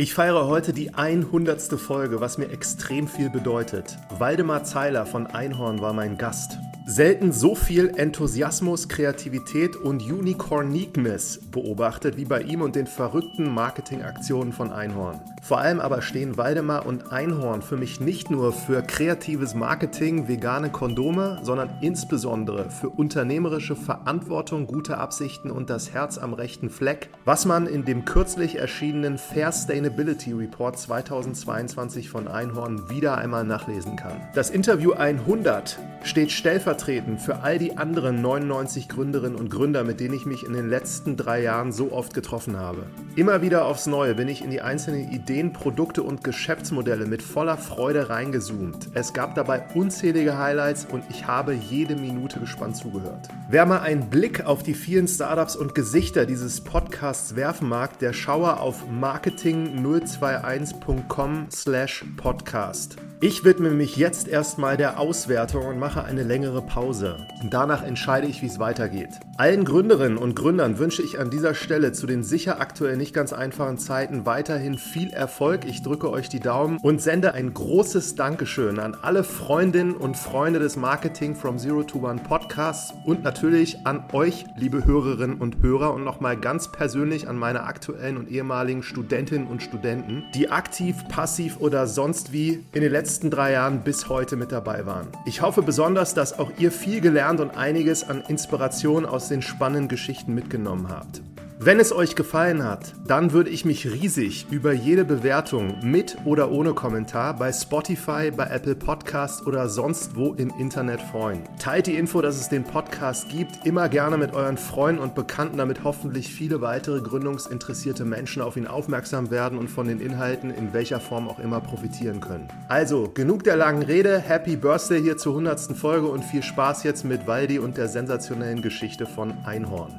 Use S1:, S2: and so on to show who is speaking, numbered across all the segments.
S1: Ich feiere heute die 100. Folge, was mir extrem viel bedeutet. Waldemar Zeiler von Einhorn war mein Gast. Selten so viel Enthusiasmus, Kreativität und Unicorniqueness beobachtet wie bei ihm und den verrückten Marketingaktionen von Einhorn. Vor allem aber stehen Waldemar und Einhorn für mich nicht nur für kreatives Marketing, vegane Kondome, sondern insbesondere für unternehmerische Verantwortung, gute Absichten und das Herz am rechten Fleck, was man in dem kürzlich erschienenen Fair Sustainability Report 2022 von Einhorn wieder einmal nachlesen kann. Das Interview 100 steht stellvertretend für all die anderen 99 Gründerinnen und Gründer, mit denen ich mich in den letzten drei Jahren so oft getroffen habe. Immer wieder aufs Neue bin ich in die einzelnen Ideen, Produkte und Geschäftsmodelle mit voller Freude reingezoomt. Es gab dabei unzählige Highlights und ich habe jede Minute gespannt zugehört. Wer mal einen Blick auf die vielen Startups und Gesichter dieses Podcasts werfen mag, der schaue auf marketing021.com slash podcast. Ich widme mich jetzt erstmal der Auswertung und mache eine längere Pause. Danach entscheide ich, wie es weitergeht. Allen Gründerinnen und Gründern wünsche ich an dieser Stelle zu den sicher aktuell nicht ganz einfachen Zeiten weiterhin viel Erfolg. Ich drücke euch die Daumen und sende ein großes Dankeschön an alle Freundinnen und Freunde des Marketing from Zero to One Podcasts und natürlich an euch, liebe Hörerinnen und Hörer und nochmal ganz persönlich an meine aktuellen und ehemaligen Studentinnen und Studenten, die aktiv, passiv oder sonst wie in den letzten drei Jahren bis heute mit dabei waren. Ich hoffe besonders, dass auch ihr viel gelernt und einiges an Inspiration aus den spannenden Geschichten mitgenommen habt. Wenn es euch gefallen hat, dann würde ich mich riesig über jede Bewertung mit oder ohne Kommentar bei Spotify, bei Apple Podcasts oder sonst wo im Internet freuen. Teilt die Info, dass es den Podcast gibt, immer gerne mit euren Freunden und Bekannten, damit hoffentlich viele weitere gründungsinteressierte Menschen auf ihn aufmerksam werden und von den Inhalten in welcher Form auch immer profitieren können. Also, genug der langen Rede. Happy Birthday hier zur 100. Folge und viel Spaß jetzt mit Waldi und der sensationellen Geschichte von Einhorn.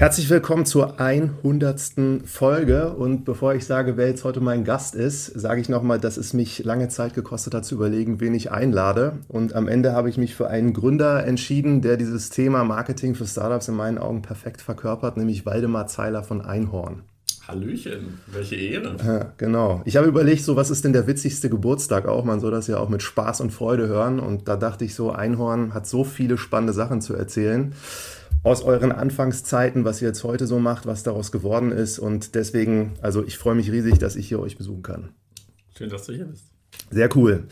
S1: Herzlich willkommen zur 100. Folge und bevor ich sage, wer jetzt heute mein Gast ist, sage ich nochmal, dass es mich lange Zeit gekostet hat zu überlegen, wen ich einlade und am Ende habe ich mich für einen Gründer entschieden, der dieses Thema Marketing für Startups in meinen Augen perfekt verkörpert, nämlich Waldemar Zeiler von Einhorn.
S2: Hallöchen, welche Ehre.
S1: Ja, genau. Ich habe überlegt, so was ist denn der witzigste Geburtstag auch? Man soll das ja auch mit Spaß und Freude hören und da dachte ich so, Einhorn hat so viele spannende Sachen zu erzählen aus euren Anfangszeiten, was ihr jetzt heute so macht, was daraus geworden ist. Und deswegen, also ich freue mich riesig, dass ich hier euch besuchen kann.
S2: Schön, dass du hier bist.
S1: Sehr cool.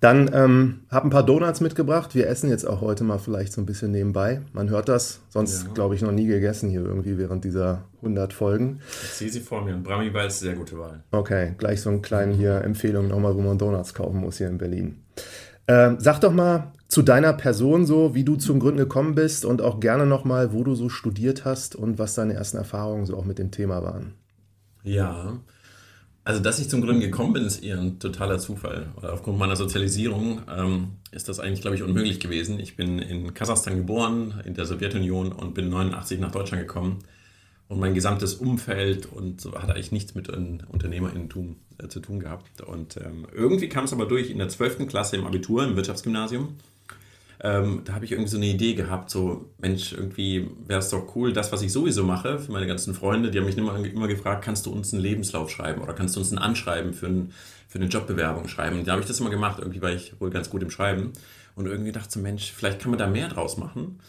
S1: Dann ähm, habe ein paar Donuts mitgebracht. Wir essen jetzt auch heute mal vielleicht so ein bisschen nebenbei. Man hört das, sonst ja. glaube ich noch nie gegessen hier irgendwie während dieser 100 Folgen.
S2: Ich sehe sie vor mir. Brami war jetzt sehr gute Wahl.
S1: Okay, gleich so eine kleine hier Empfehlung nochmal, wo man Donuts kaufen muss hier in Berlin. Ähm, sag doch mal, zu deiner Person so, wie du zum Gründen gekommen bist und auch gerne nochmal, wo du so studiert hast und was deine ersten Erfahrungen so auch mit dem Thema waren.
S2: Ja, also dass ich zum Gründen gekommen bin, ist eher ein totaler Zufall. Aufgrund meiner Sozialisierung ähm, ist das eigentlich, glaube ich, unmöglich gewesen. Ich bin in Kasachstan geboren, in der Sowjetunion und bin 89 nach Deutschland gekommen. Und mein gesamtes Umfeld und so hat eigentlich nichts mit Unternehmerinnentum äh, zu tun gehabt. Und ähm, irgendwie kam es aber durch in der 12. Klasse im Abitur, im Wirtschaftsgymnasium ähm, da habe ich irgendwie so eine Idee gehabt, so, Mensch, irgendwie wäre es doch cool, das, was ich sowieso mache, für meine ganzen Freunde, die haben mich immer, immer gefragt, kannst du uns einen Lebenslauf schreiben oder kannst du uns ein Anschreiben für, ein, für eine Jobbewerbung schreiben? Da habe ich das immer gemacht, irgendwie war ich wohl ganz gut im Schreiben und irgendwie dachte so, Mensch, vielleicht kann man da mehr draus machen.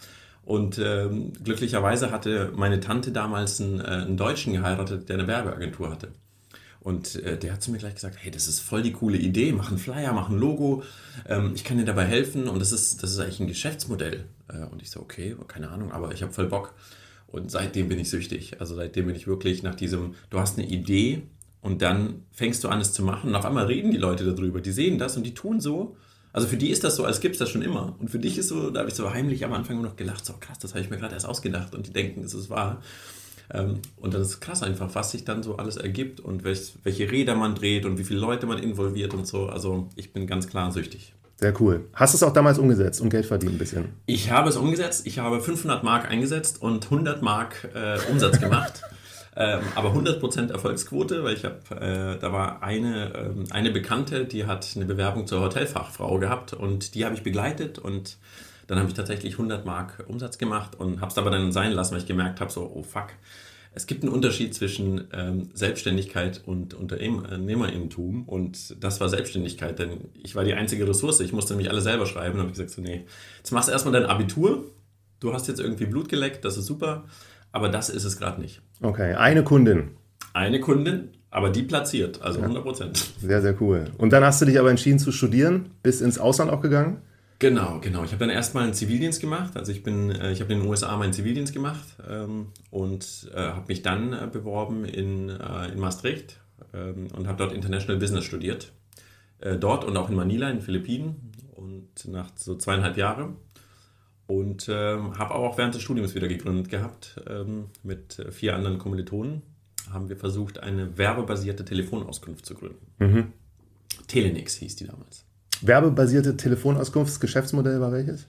S2: Und ähm, glücklicherweise hatte meine Tante damals einen, äh, einen Deutschen geheiratet, der eine Werbeagentur hatte. Und äh, der hat zu mir gleich gesagt, hey, das ist voll die coole Idee, mach einen Flyer, mach ein Logo, ähm, ich kann dir dabei helfen und das ist, das ist eigentlich ein Geschäftsmodell. Äh, und ich so, okay, keine Ahnung, aber ich habe voll Bock. Und seitdem bin ich süchtig. Also seitdem bin ich wirklich nach diesem, du hast eine Idee und dann fängst du an, es zu machen und auf einmal reden die Leute darüber, die sehen das und die tun so. Also für die ist das so, als gibt es das schon immer. Und für dich ist so, da habe ich so heimlich am Anfang noch gelacht, so krass, das habe ich mir gerade erst ausgedacht und die denken, es ist wahr. Ähm, und das ist krass einfach, was sich dann so alles ergibt und welche Räder man dreht und wie viele Leute man involviert und so. Also ich bin ganz klar süchtig.
S1: Sehr cool. Hast du es auch damals umgesetzt und Geld verdient ein bisschen?
S2: Ich habe es umgesetzt. Ich habe 500 Mark eingesetzt und 100 Mark äh, Umsatz gemacht. ähm, aber 100% Erfolgsquote, weil ich habe, äh, da war eine, ähm, eine Bekannte, die hat eine Bewerbung zur Hotelfachfrau gehabt und die habe ich begleitet und Dann habe ich tatsächlich 100 Mark Umsatz gemacht und habe es aber dann sein lassen, weil ich gemerkt habe, so, oh fuck, es gibt einen Unterschied zwischen ähm, Selbstständigkeit und Unternehmerinnentum und das war Selbstständigkeit, denn ich war die einzige Ressource. Ich musste nämlich alle selber schreiben und habe gesagt, so, nee, jetzt machst du erstmal dein Abitur, du hast jetzt irgendwie Blut geleckt, das ist super, aber das ist es gerade nicht.
S1: Okay, eine Kundin.
S2: Eine Kundin, aber die platziert, also 100 Prozent.
S1: Sehr, sehr cool. Und dann hast du dich aber entschieden zu studieren, bist ins Ausland auch gegangen?
S2: Genau, genau. Ich habe dann erstmal einen Zivildienst gemacht. Also ich bin, äh, ich habe in den USA meinen Zivildienst gemacht ähm, und äh, habe mich dann äh, beworben in, äh, in Maastricht ähm, und habe dort International Business studiert. Äh, dort und auch in Manila in den Philippinen und nach so zweieinhalb Jahren. Und ähm, habe auch während des Studiums wieder gegründet gehabt ähm, mit vier anderen Kommilitonen. Haben wir versucht, eine werbebasierte Telefonauskunft zu gründen. Mhm. Telenix hieß die damals.
S1: Werbebasierte Telefonauskunftsgeschäftsmodell war welches?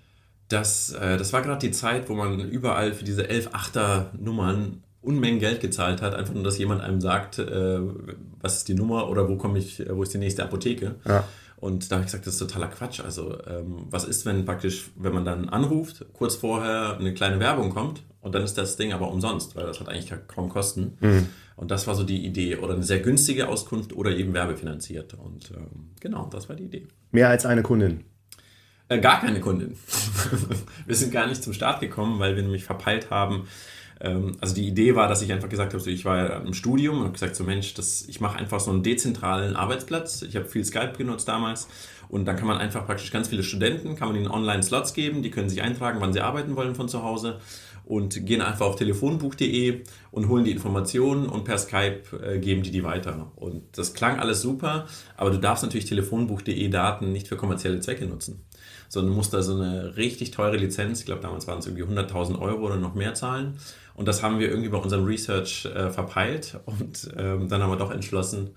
S2: Das, äh, das war gerade die Zeit, wo man überall für diese 11-8er-Nummern Unmengen Geld gezahlt hat, einfach nur, dass jemand einem sagt, äh, was ist die Nummer oder wo komme ich, wo ist die nächste Apotheke. Ja. Und da habe ich gesagt, das ist totaler Quatsch. Also ähm, was ist, wenn praktisch, wenn man dann anruft, kurz vorher eine kleine Werbung kommt und dann ist das Ding aber umsonst, weil das hat eigentlich kaum Kosten. Mhm. Und das war so die Idee. Oder eine sehr günstige Auskunft oder eben werbefinanziert. Und ähm, genau, das war die Idee.
S1: Mehr als eine Kundin?
S2: Äh, gar keine Kundin. wir sind gar nicht zum Start gekommen, weil wir nämlich verpeilt haben. Ähm, also die Idee war, dass ich einfach gesagt habe, so, ich war im Studium und habe gesagt, so Mensch, das, ich mache einfach so einen dezentralen Arbeitsplatz. Ich habe viel Skype genutzt damals. Und dann kann man einfach praktisch ganz viele Studenten, kann man ihnen Online-Slots geben, die können sich eintragen, wann sie arbeiten wollen von zu Hause und gehen einfach auf telefonbuch.de und holen die Informationen und per Skype äh, geben die die weiter. Und das klang alles super, aber du darfst natürlich telefonbuch.de Daten nicht für kommerzielle Zwecke nutzen, sondern musst da so eine richtig teure Lizenz, ich glaube damals waren es irgendwie 100.000 Euro oder noch mehr zahlen. Und das haben wir irgendwie bei unserem Research äh, verpeilt und ähm, dann haben wir doch entschlossen,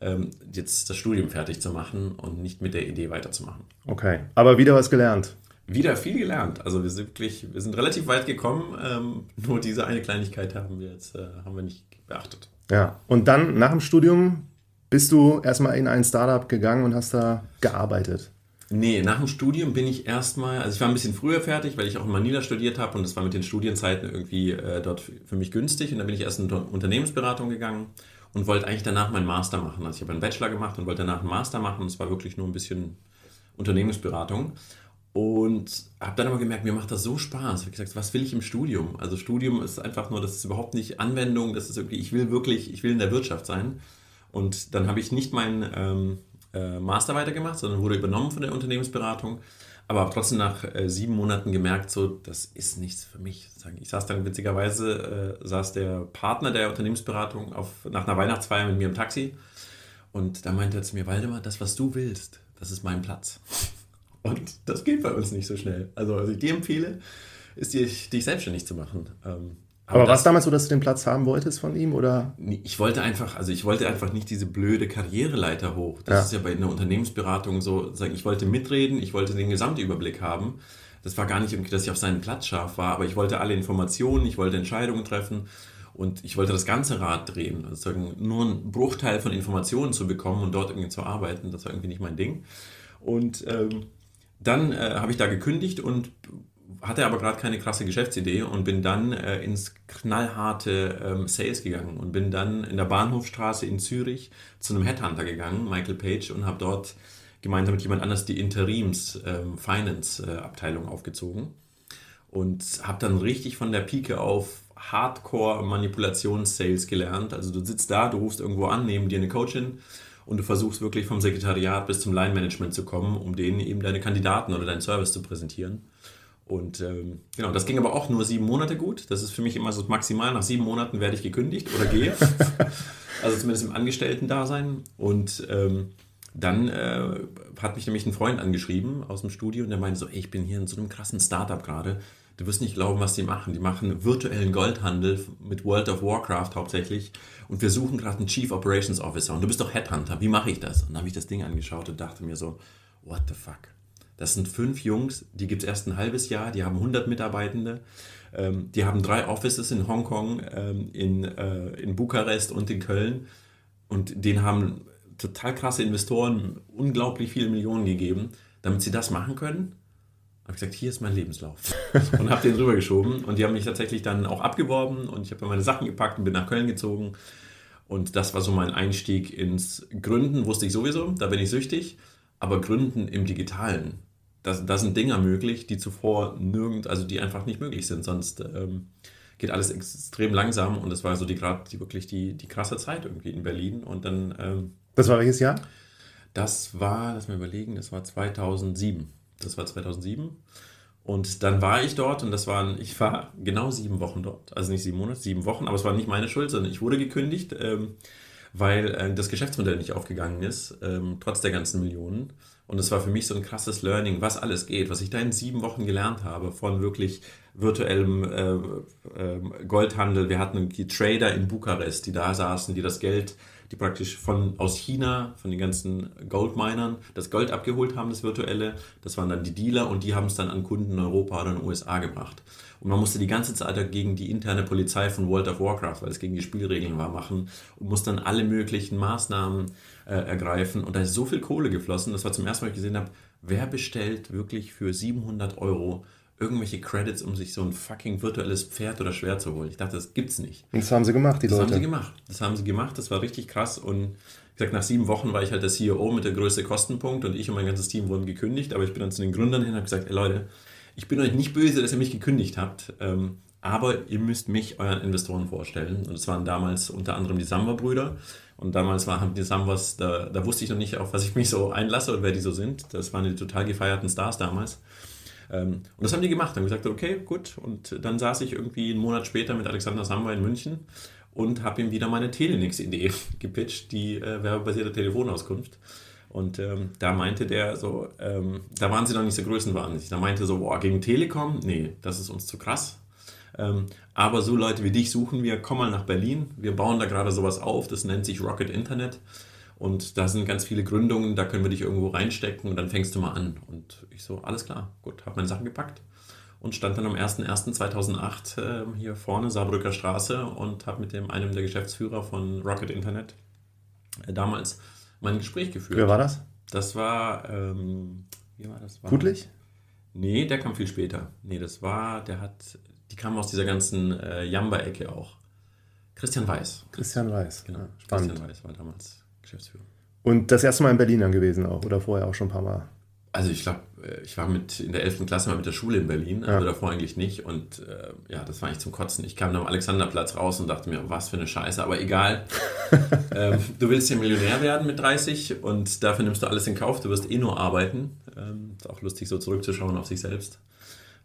S2: ähm, jetzt das Studium fertig zu machen und nicht mit der Idee weiterzumachen.
S1: Okay, aber wieder was gelernt
S2: wieder viel gelernt. Also wir sind wirklich, wir sind relativ weit gekommen. Ähm, nur diese eine Kleinigkeit haben wir jetzt, äh, haben wir nicht beachtet.
S1: Ja, und dann nach dem Studium bist du erstmal in ein Startup gegangen und hast da gearbeitet.
S2: Nee, nach dem Studium bin ich erstmal, also ich war ein bisschen früher fertig, weil ich auch in Manila studiert habe und das war mit den Studienzeiten irgendwie äh, dort für mich günstig. Und dann bin ich erst in Unternehmensberatung gegangen und wollte eigentlich danach meinen Master machen. Also ich habe einen Bachelor gemacht und wollte danach einen Master machen. Es war wirklich nur ein bisschen Unternehmensberatung. Und habe dann aber gemerkt, mir macht das so Spaß. Ich habe gesagt, was will ich im Studium? Also Studium ist einfach nur, das ist überhaupt nicht Anwendung, das ist irgendwie, ich will wirklich, ich will in der Wirtschaft sein. Und dann habe ich nicht meinen ähm, äh, Master weitergemacht, sondern wurde übernommen von der Unternehmensberatung. Aber habe trotzdem nach äh, sieben Monaten gemerkt, so, das ist nichts für mich. Ich saß dann witzigerweise, äh, saß der Partner der Unternehmensberatung auf, nach einer Weihnachtsfeier mit mir im Taxi. Und da meinte er zu mir, Waldemar, das, was du willst, das ist mein Platz. Und das geht bei uns nicht so schnell. Also, was ich dir empfehle, ist, dich, dich selbstständig zu machen.
S1: Ähm, aber, aber war es damals so, dass du den Platz haben wolltest von ihm? Oder?
S2: Ich wollte einfach, also ich wollte einfach nicht diese blöde Karriereleiter hoch. Das ja. ist ja bei einer Unternehmensberatung so, sagen, ich wollte mitreden, ich wollte den Gesamtüberblick haben. Das war gar nicht irgendwie, dass ich auf seinen Platz scharf war, aber ich wollte alle Informationen, ich wollte Entscheidungen treffen und ich wollte das ganze Rad drehen. Also nur einen Bruchteil von Informationen zu bekommen und dort irgendwie zu arbeiten, das war irgendwie nicht mein Ding. Und ähm, dann äh, habe ich da gekündigt und hatte aber gerade keine krasse Geschäftsidee und bin dann äh, ins knallharte ähm, Sales gegangen und bin dann in der Bahnhofstraße in Zürich zu einem Headhunter gegangen, Michael Page, und habe dort gemeinsam mit jemand anders die Interims ähm, Finance äh, Abteilung aufgezogen und habe dann richtig von der Pike auf Hardcore Manipulations-Sales gelernt. Also du sitzt da, du rufst irgendwo an, neben dir eine Coachin und du versuchst wirklich vom Sekretariat bis zum Line-Management zu kommen, um denen eben deine Kandidaten oder deinen Service zu präsentieren. Und ähm, genau, das ging aber auch nur sieben Monate gut. Das ist für mich immer so maximal. Nach sieben Monaten werde ich gekündigt oder gehe. also zumindest im Angestellten-Dasein. Und ähm, dann äh, hat mich nämlich ein Freund angeschrieben aus dem Studio und der meinte so, ey, ich bin hier in so einem krassen Startup gerade. Du wirst nicht glauben, was die machen. Die machen virtuellen Goldhandel mit World of Warcraft hauptsächlich. Und wir suchen gerade einen Chief Operations Officer. Und du bist doch Headhunter. Wie mache ich das? Und dann habe ich das Ding angeschaut und dachte mir so, what the fuck? Das sind fünf Jungs, die gibt es erst ein halbes Jahr, die haben 100 Mitarbeitende, ähm, die haben drei Offices in Hongkong, ähm, in, äh, in Bukarest und in Köln. Und denen haben total krasse Investoren unglaublich viele Millionen gegeben, damit sie das machen können habe gesagt, hier ist mein Lebenslauf. und habe den rübergeschoben. Und die haben mich tatsächlich dann auch abgeworben und ich habe meine Sachen gepackt und bin nach Köln gezogen. Und das war so mein Einstieg ins Gründen, wusste ich sowieso, da bin ich süchtig. Aber Gründen im Digitalen, da, sind Dinge möglich, die zuvor nirgend, also die einfach nicht möglich sind. Sonst ähm, geht alles extrem langsam und das war so die gerade die wirklich die, die krasse Zeit irgendwie in Berlin. Und dann. Ähm,
S1: das war welches Jahr?
S2: Das war, lass mal überlegen, das war 2007. Das war 2007. Und dann war ich dort und das waren, ich war genau sieben Wochen dort. Also nicht sieben Monate, sieben Wochen, aber es war nicht meine Schuld, sondern ich wurde gekündigt, ähm, weil äh, das Geschäftsmodell nicht aufgegangen ist, ähm, trotz der ganzen Millionen. Und es war für mich so ein krasses Learning, was alles geht, was ich da in sieben Wochen gelernt habe, von wirklich virtuellem äh, äh, Goldhandel. Wir hatten die Trader in Bukarest, die da saßen, die das Geld die praktisch von, aus China, von den ganzen Goldminern, das Gold abgeholt haben, das virtuelle. Das waren dann die Dealer und die haben es dann an Kunden in Europa oder in den USA gebracht. Und man musste die ganze Zeit dagegen die interne Polizei von World of Warcraft, weil es gegen die Spielregeln war, machen und musste dann alle möglichen Maßnahmen äh, ergreifen. Und da ist so viel Kohle geflossen, das war zum ersten Mal, ich gesehen habe, wer bestellt wirklich für 700 Euro irgendwelche Credits, um sich so ein fucking virtuelles Pferd oder Schwert zu holen. Ich dachte, das gibt's nicht.
S1: Und das haben sie gemacht, die
S2: das
S1: Leute.
S2: Das haben sie gemacht. Das haben sie gemacht. Das war richtig krass. Und wie gesagt, nach sieben Wochen war ich halt der CEO mit der größte Kostenpunkt und ich und mein ganzes Team wurden gekündigt. Aber ich bin dann zu den Gründern hin und habe gesagt, ey Leute, ich bin euch nicht böse, dass ihr mich gekündigt habt. Ähm, aber ihr müsst mich euren Investoren vorstellen. Und es waren damals unter anderem die Samba-Brüder. Und damals waren die Sambas, da, da wusste ich noch nicht, auf was ich mich so einlasse und wer die so sind. Das waren die total gefeierten Stars damals. Ähm, und das haben die gemacht. Haben gesagt, okay, gut. Und dann saß ich irgendwie einen Monat später mit Alexander Samba in München und habe ihm wieder meine Telenix-Idee gepitcht, die äh, werbebasierte Telefonauskunft. Und ähm, da meinte der so, ähm, da waren sie noch nicht so größenwahnsinnig. Da meinte so, boah, gegen Telekom? Nee, das ist uns zu krass. Ähm, aber so Leute wie dich suchen wir, komm mal nach Berlin. Wir bauen da gerade sowas auf, das nennt sich Rocket Internet. Und da sind ganz viele Gründungen, da können wir dich irgendwo reinstecken und dann fängst du mal an. Und ich so, alles klar, gut, habe meine Sachen gepackt und stand dann am 01.01.2008 äh, hier vorne, Saarbrücker Straße und habe mit dem, einem der Geschäftsführer von Rocket Internet äh, damals mein Gespräch geführt.
S1: Wer war das?
S2: Das war, ähm, wie war das? War,
S1: Gutlich?
S2: Nee, der kam viel später. Nee, das war, der hat, die kam aus dieser ganzen äh, Jamba-Ecke auch. Christian Weiß.
S1: Christian Weiß.
S2: Genau. Spannend. Christian Weiß war damals Geschäftsführer.
S1: Und das erste Mal in Berlin dann gewesen auch oder vorher auch schon ein paar Mal?
S2: Also ich glaube, äh, ich war mit in der 11. Klasse mal mit der Schule in Berlin, also ja. davor eigentlich nicht. Und äh, ja, das war eigentlich zum Kotzen. Ich kam dann am Alexanderplatz raus und dachte mir, was für eine Scheiße, aber egal. ähm, du willst ja Millionär werden mit 30 und dafür nimmst du alles in Kauf, du wirst eh nur arbeiten. Ähm, ist auch lustig, so zurückzuschauen auf sich selbst.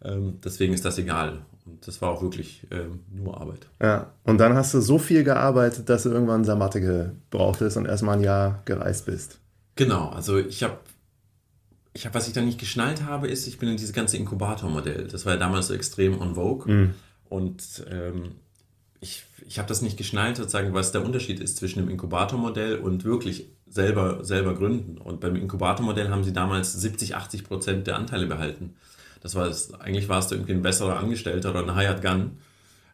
S2: Ähm, deswegen ist das egal. Und das war auch wirklich ähm, nur Arbeit.
S1: Ja, und dann hast du so viel gearbeitet, dass du irgendwann ein Sabbatical brauchtest und erstmal ein Jahr gereist bist.
S2: Genau, also ich habe, ich hab, was ich dann nicht geschnallt habe, ist, ich bin in dieses ganze Inkubator-Modell. Das war ja damals so extrem on vogue. Mhm. Und ähm, ich, ich habe das nicht geschnallt, sozusagen, was der Unterschied ist zwischen dem Inkubator-Modell und wirklich selber, selber gründen. Und beim Inkubator-Modell haben sie damals 70, 80 Prozent der Anteile behalten. Das war es, eigentlich warst du irgendwie ein besserer Angestellter oder ein Hired Gun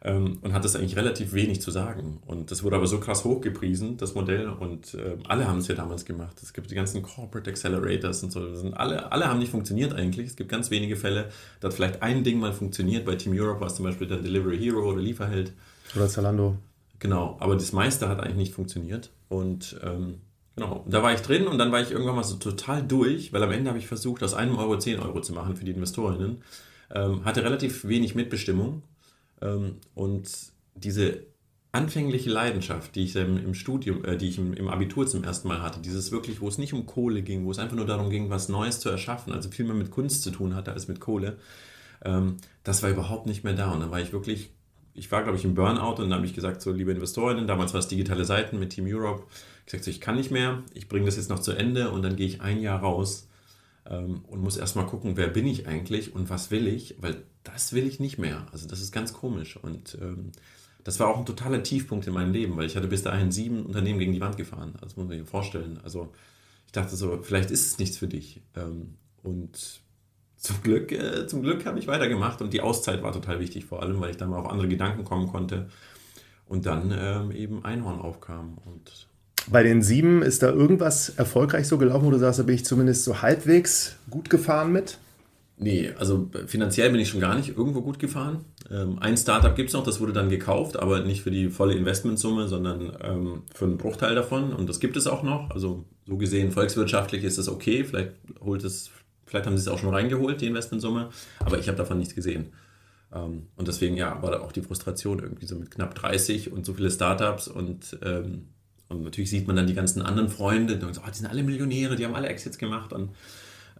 S2: ähm, und hattest eigentlich relativ wenig zu sagen. Und das wurde aber so krass hochgepriesen, das Modell, und äh, alle haben es ja damals gemacht. Es gibt die ganzen Corporate Accelerators und so. Sind alle, alle haben nicht funktioniert eigentlich. Es gibt ganz wenige Fälle, da hat vielleicht ein Ding mal funktioniert. Bei Team Europe war es zum Beispiel der Delivery Hero oder Lieferheld.
S1: Oder Zalando.
S2: Genau, aber das meiste hat eigentlich nicht funktioniert. Und ähm, Genau, da war ich drin und dann war ich irgendwann mal so total durch, weil am Ende habe ich versucht, aus einem Euro 10 Euro zu machen für die Investorinnen. Ähm, hatte relativ wenig Mitbestimmung ähm, und diese anfängliche Leidenschaft, die ich im, Studium, äh, die ich im, im, Abitur zum ersten Mal hatte, dieses wirklich, wo es nicht um Kohle ging, wo es einfach nur darum ging, was Neues zu erschaffen, also viel mehr mit Kunst zu tun hatte als mit Kohle, ähm, das war überhaupt nicht mehr da. Und dann war ich wirklich, ich war glaube ich im Burnout und dann habe ich gesagt, so liebe Investorinnen, damals war es digitale Seiten mit Team Europe, gesagt, ich kann nicht mehr, ich bringe das jetzt noch zu Ende und dann gehe ich ein Jahr raus ähm, und muss erstmal gucken, wer bin ich eigentlich und was will ich, weil das will ich nicht mehr. Also das ist ganz komisch und ähm, das war auch ein totaler Tiefpunkt in meinem Leben, weil ich hatte bis dahin sieben Unternehmen gegen die Wand gefahren. Das muss man sich vorstellen. Also ich dachte so, vielleicht ist es nichts für dich. Ähm, und zum Glück, äh, Glück habe ich weitergemacht und die Auszeit war total wichtig, vor allem, weil ich dann mal auf andere Gedanken kommen konnte und dann ähm, eben Einhorn aufkam und
S1: bei den sieben ist da irgendwas erfolgreich so gelaufen, wo du sagst, da bin ich zumindest so halbwegs gut gefahren mit?
S2: Nee, also finanziell bin ich schon gar nicht irgendwo gut gefahren. Ähm, ein Startup gibt es noch, das wurde dann gekauft, aber nicht für die volle Investmentsumme, sondern ähm, für einen Bruchteil davon. Und das gibt es auch noch. Also so gesehen, volkswirtschaftlich ist das okay. Vielleicht holt es, vielleicht haben sie es auch schon reingeholt, die Investmentsumme, aber ich habe davon nichts gesehen. Ähm, und deswegen, ja, war da auch die Frustration irgendwie so mit knapp 30 und so viele Startups und, und natürlich sieht man dann die ganzen anderen Freunde, die, so, oh, die sind alle Millionäre, die haben alle Exits gemacht und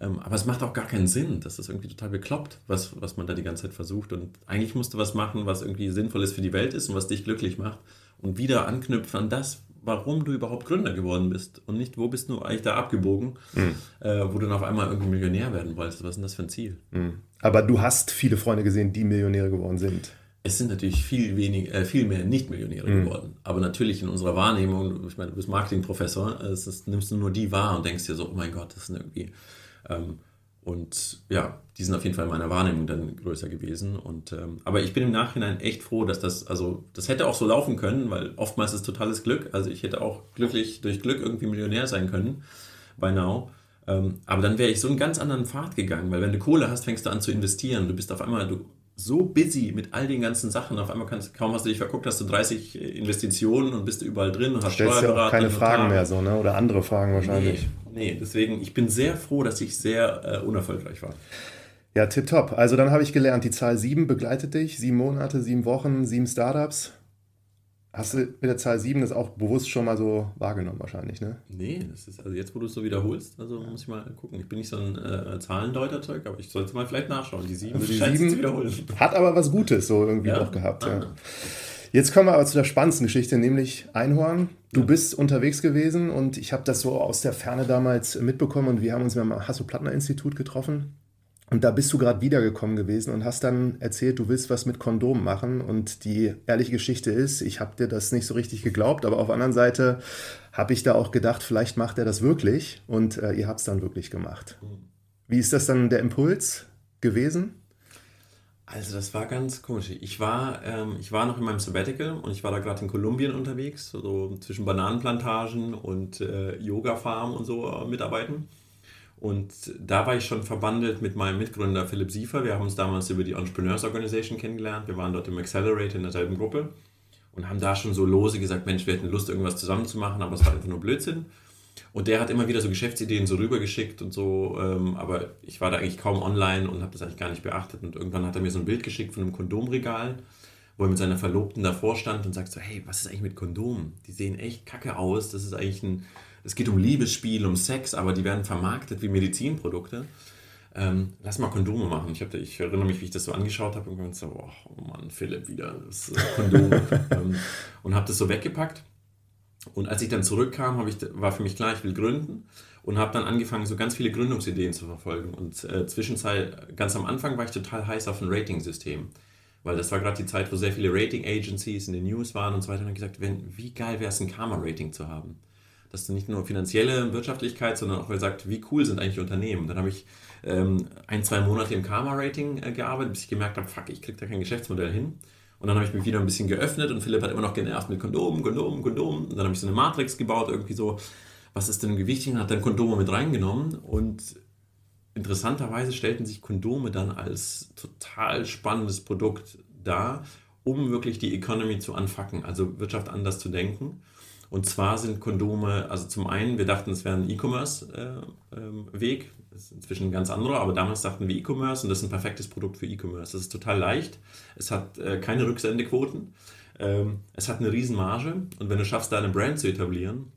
S2: ähm, aber es macht auch gar keinen Sinn. Das ist irgendwie total bekloppt, was, was man da die ganze Zeit versucht. Und eigentlich musst du was machen, was irgendwie sinnvolles für die Welt ist und was dich glücklich macht. Und wieder anknüpfen an das, warum du überhaupt Gründer geworden bist. Und nicht, wo bist du eigentlich da abgebogen, mhm. äh, wo du dann auf einmal irgendwie Millionär werden wolltest. Was ist denn das für ein Ziel?
S1: Mhm. Aber du hast viele Freunde gesehen, die Millionäre geworden sind.
S2: Es sind natürlich viel, wenig, äh, viel mehr Nicht-Millionäre mhm. geworden. Aber natürlich in unserer Wahrnehmung, ich meine, du bist Marketingprofessor, es ist, nimmst du nur die wahr und denkst dir so, oh mein Gott, das sind irgendwie ähm, und ja, die sind auf jeden Fall in meiner Wahrnehmung dann größer gewesen. Und, ähm, aber ich bin im Nachhinein echt froh, dass das, also das hätte auch so laufen können, weil oftmals ist totales Glück. Also ich hätte auch glücklich durch Glück irgendwie Millionär sein können, by now. Ähm, aber dann wäre ich so einen ganz anderen Pfad gegangen, weil wenn du Kohle hast, fängst du an zu investieren. Du bist auf einmal, du so busy mit all den ganzen Sachen. Auf einmal kannst, kaum hast du dich verguckt, hast du 30 Investitionen und bist überall drin und hast
S1: Stellst ja auch keine Fragen mehr so, ne? Oder andere Fragen wahrscheinlich.
S2: Nee. Nee, deswegen, ich bin sehr froh, dass ich sehr äh, unerfolgreich war.
S1: Ja, tipptopp. Also dann habe ich gelernt, die Zahl 7 begleitet dich. Sieben Monate, sieben Wochen, sieben Startups. Hast du mit der Zahl 7 das auch bewusst schon mal so wahrgenommen wahrscheinlich, ne?
S2: Nee, das ist also jetzt, wo du es so wiederholst, also muss ich mal gucken. Ich bin nicht so ein äh, Zahlendeuter-Zeug, aber ich sollte mal vielleicht nachschauen. Die 7
S1: also die 7 wiederholen. Hat aber was Gutes so irgendwie ja? auch gehabt, ah. ja. Jetzt kommen wir aber zu der spannendsten Geschichte, nämlich Einhorn. Du bist unterwegs gewesen und ich habe das so aus der Ferne damals mitbekommen und wir haben uns beim Hasso-Plattner-Institut getroffen. Und da bist du gerade wiedergekommen gewesen und hast dann erzählt, du willst was mit Kondom machen. Und die ehrliche Geschichte ist, ich habe dir das nicht so richtig geglaubt, aber auf der anderen Seite habe ich da auch gedacht, vielleicht macht er das wirklich. Und äh, ihr habt es dann wirklich gemacht. Wie ist das dann der Impuls gewesen?
S2: Also das war ganz komisch. Ich war, ähm, ich war noch in meinem Sabbatical und ich war da gerade in Kolumbien unterwegs, so zwischen Bananenplantagen und äh, Yoga-Farm und so äh, mitarbeiten. Und da war ich schon verbandelt mit meinem Mitgründer Philipp Siefer. Wir haben uns damals über die Entrepreneurs Organization kennengelernt. Wir waren dort im Accelerator in derselben Gruppe und haben da schon so lose gesagt, Mensch, wir hätten Lust, irgendwas zusammen zu machen, aber es war einfach nur Blödsinn. Und der hat immer wieder so Geschäftsideen so rübergeschickt und so, ähm, aber ich war da eigentlich kaum online und habe das eigentlich gar nicht beachtet. Und irgendwann hat er mir so ein Bild geschickt von einem Kondomregal, wo er mit seiner Verlobten davor stand und sagt so, hey, was ist eigentlich mit Kondomen? Die sehen echt kacke aus. Das ist eigentlich ein, es geht um Liebesspiel, um Sex, aber die werden vermarktet wie Medizinprodukte. Ähm, lass mal Kondome machen. Ich, hab, ich, erinnere mich, wie ich das so angeschaut habe und gesagt so, oh Mann, Philipp wieder, das Kondom. ähm, und habe das so weggepackt und als ich dann zurückkam, ich, war für mich klar, ich will gründen und habe dann angefangen, so ganz viele Gründungsideen zu verfolgen. Und äh, zwischenzeit, ganz am Anfang war ich total heiß auf ein Rating-System. Weil das war gerade die Zeit, wo sehr viele Rating-Agencies in den News waren und so weiter. Und ich gesagt, wenn, wie geil wäre es, ein Karma-Rating zu haben. Dass du nicht nur finanzielle Wirtschaftlichkeit, sondern auch, weil sagt, wie cool sind eigentlich Unternehmen. Dann habe ich ähm, ein, zwei Monate im Karma-Rating äh, gearbeitet, bis ich gemerkt habe, fuck, ich kriege da kein Geschäftsmodell hin. Und dann habe ich mich wieder ein bisschen geöffnet und Philipp hat immer noch genervt mit Kondomen, Kondomen, Kondomen. Und dann habe ich so eine Matrix gebaut, irgendwie so, was ist denn wichtig? Und hat dann Kondome mit reingenommen. Und interessanterweise stellten sich Kondome dann als total spannendes Produkt dar, um wirklich die Economy zu anfacken, also Wirtschaft anders zu denken. Und zwar sind Kondome, also zum einen, wir dachten, es wäre ein E-Commerce-Weg, äh, ähm, das ist inzwischen ein ganz anderer, aber damals dachten wir E-Commerce und das ist ein perfektes Produkt für E-Commerce. Das ist total leicht, es hat äh, keine Rücksendequoten, ähm, es hat eine riesen Marge und wenn du schaffst, da eine Brand zu etablieren,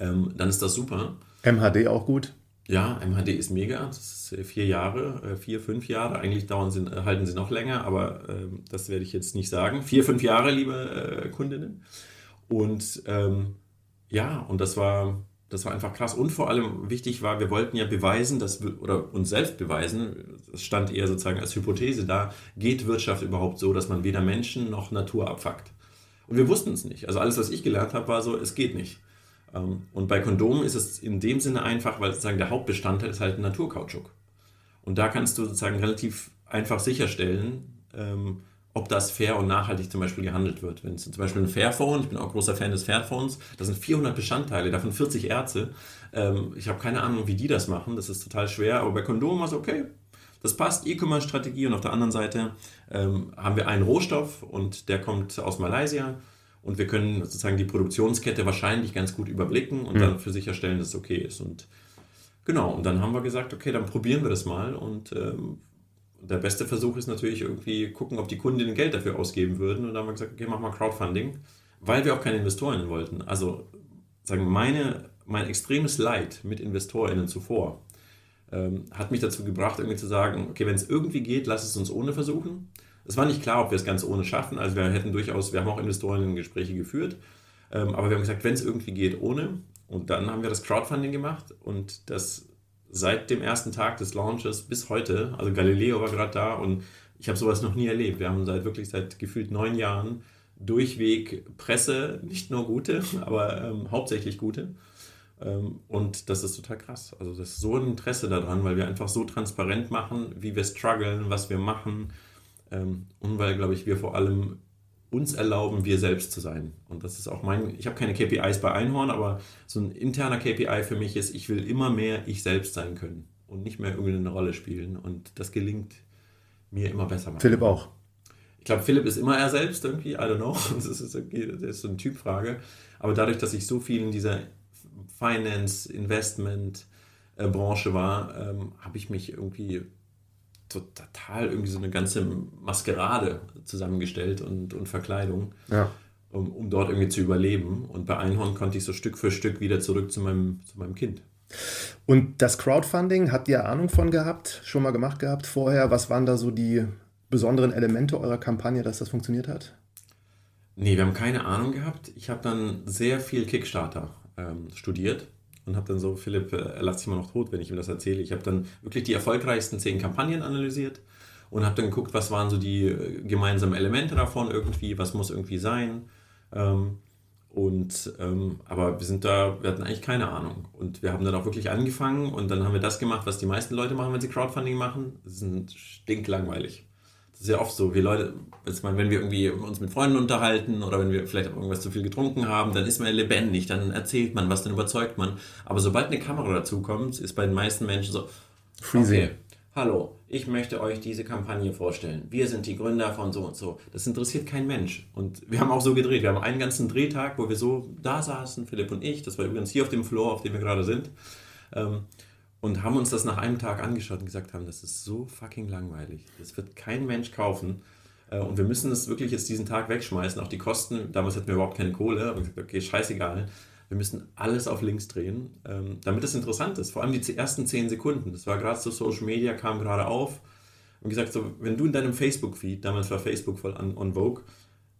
S2: ähm, dann ist das super.
S1: MHD auch gut?
S2: Ja, MHD ist mega. Das ist äh, vier Jahre, äh, vier, fünf Jahre. Eigentlich dauern sie, halten sie noch länger, aber das werde ich jetzt nicht sagen. Vier, fünf Jahre, liebe Kundinnen. Und ähm, ja, und das war das war einfach krass. Und vor allem wichtig war, wir wollten ja beweisen, dass wir, oder uns selbst beweisen, das stand eher sozusagen als Hypothese da, geht Wirtschaft überhaupt so, dass man weder Menschen noch Natur abfuckt? Und wir wussten es nicht. Also alles, was ich gelernt habe, war so, es geht nicht. Ähm, und bei Kondomen ist es in dem Sinne einfach, weil sozusagen der Hauptbestandteil ist halt Naturkautschuk. Und da kannst du sozusagen relativ einfach sicherstellen, ähm, ob das fair und nachhaltig zum Beispiel gehandelt wird. Wenn es zum Beispiel ein Fairphone, ich bin auch großer Fan des Fairphones, da sind 400 Bestandteile, davon 40 Ärzte. Ähm, ich habe keine Ahnung, wie die das machen, das ist total schwer, aber bei Kondomen war es okay. das passt, E-Commerce-Strategie und auf der anderen Seite ähm, haben wir einen Rohstoff und der kommt aus Malaysia und wir können sozusagen die Produktionskette wahrscheinlich ganz gut überblicken und mhm. dann für sicherstellen, dass es okay ist. Und genau, und dann haben wir gesagt, okay, dann probieren wir das mal und ähm, der beste Versuch ist natürlich irgendwie gucken, ob die Kunden Geld dafür ausgeben würden. Und dann haben wir gesagt, okay, machen wir Crowdfunding, weil wir auch keine Investoren wollten. Also sagen meine, mein extremes Leid mit InvestorInnen zuvor ähm, hat mich dazu gebracht, irgendwie zu sagen, okay, wenn es irgendwie geht, lass es uns ohne versuchen. Es war nicht klar, ob wir es ganz ohne schaffen. Also wir hätten durchaus, wir haben auch InvestorInnen-Gespräche geführt, ähm, aber wir haben gesagt, wenn es irgendwie geht, ohne. Und dann haben wir das Crowdfunding gemacht und das seit dem ersten Tag des Launches bis heute, also Galileo war gerade da und ich habe sowas noch nie erlebt. Wir haben seit wirklich seit gefühlt neun Jahren durchweg Presse, nicht nur gute, aber ähm, hauptsächlich gute. Ähm, und das ist total krass. Also das ist so ein Interesse daran, weil wir einfach so transparent machen, wie wir strugglen, was wir machen. Ähm, und weil, glaube ich, wir vor allem uns erlauben, wir selbst zu sein. Und das ist auch mein, ich habe keine KPIs bei Einhorn, aber so ein interner KPI für mich ist, ich will immer mehr ich selbst sein können und nicht mehr irgendeine Rolle spielen. Und das gelingt mir immer besser.
S1: Philipp auch.
S2: Ich glaube, Philipp ist immer er selbst irgendwie, I don't know. Das ist, okay, das ist so eine Typfrage. Aber dadurch, dass ich so viel in dieser Finance, Investment, äh, Branche war, ähm, habe ich mich irgendwie total irgendwie so eine ganze Maskerade zusammengestellt und, und Verkleidung, ja. um, um dort irgendwie zu überleben. Und bei Einhorn konnte ich so Stück für Stück wieder zurück zu meinem, zu meinem Kind.
S1: Und das Crowdfunding, habt ihr Ahnung von gehabt, schon mal gemacht gehabt vorher? Was waren da so die besonderen Elemente eurer Kampagne, dass das funktioniert hat?
S2: Nee, wir haben keine Ahnung gehabt. Ich habe dann sehr viel Kickstarter ähm, studiert und habe dann so, Philipp, äh, er lacht sich immer noch tot, wenn ich ihm das erzähle. Ich habe dann wirklich die erfolgreichsten zehn Kampagnen analysiert und habe dann geguckt, was waren so die äh, gemeinsamen Elemente davon irgendwie, was muss irgendwie sein. Ähm, und ähm, aber wir sind da, wir hatten eigentlich keine Ahnung. Und wir haben dann auch wirklich angefangen und dann haben wir das gemacht, was die meisten Leute machen, wenn sie Crowdfunding machen. Das ist stinklangweilig. Das ist ja oft so, wir Leute, jetzt mal, wenn wir irgendwie uns mit Freunden unterhalten oder wenn wir vielleicht irgendwas zu viel getrunken haben, dann ist man lebendig, dann erzählt man was, dann überzeugt man. Aber sobald eine Kamera dazu kommt, ist bei den meisten Menschen so, Freezing. Okay, hallo, ich möchte euch diese Kampagne vorstellen. Wir sind die Gründer von so und so. Das interessiert kein Mensch. Und wir haben auch so gedreht. Wir haben einen ganzen Drehtag, wo wir so da saßen, Philipp und ich. Das war übrigens hier auf dem Floor, auf dem wir gerade sind. Ähm, und haben uns das nach einem Tag angeschaut und gesagt haben, das ist so fucking langweilig. Das wird kein Mensch kaufen. Äh, und wir müssen es wirklich jetzt diesen Tag wegschmeißen. Auch die Kosten, damals hatten wir überhaupt keine Kohle, aber gesagt, okay, scheißegal. Wir müssen alles auf links drehen, ähm, damit es interessant ist. Vor allem die ersten zehn Sekunden. Das war gerade so Social Media, kam gerade auf. Und gesagt, so, wenn du in deinem Facebook-Feed, damals war Facebook voll on, on Vogue,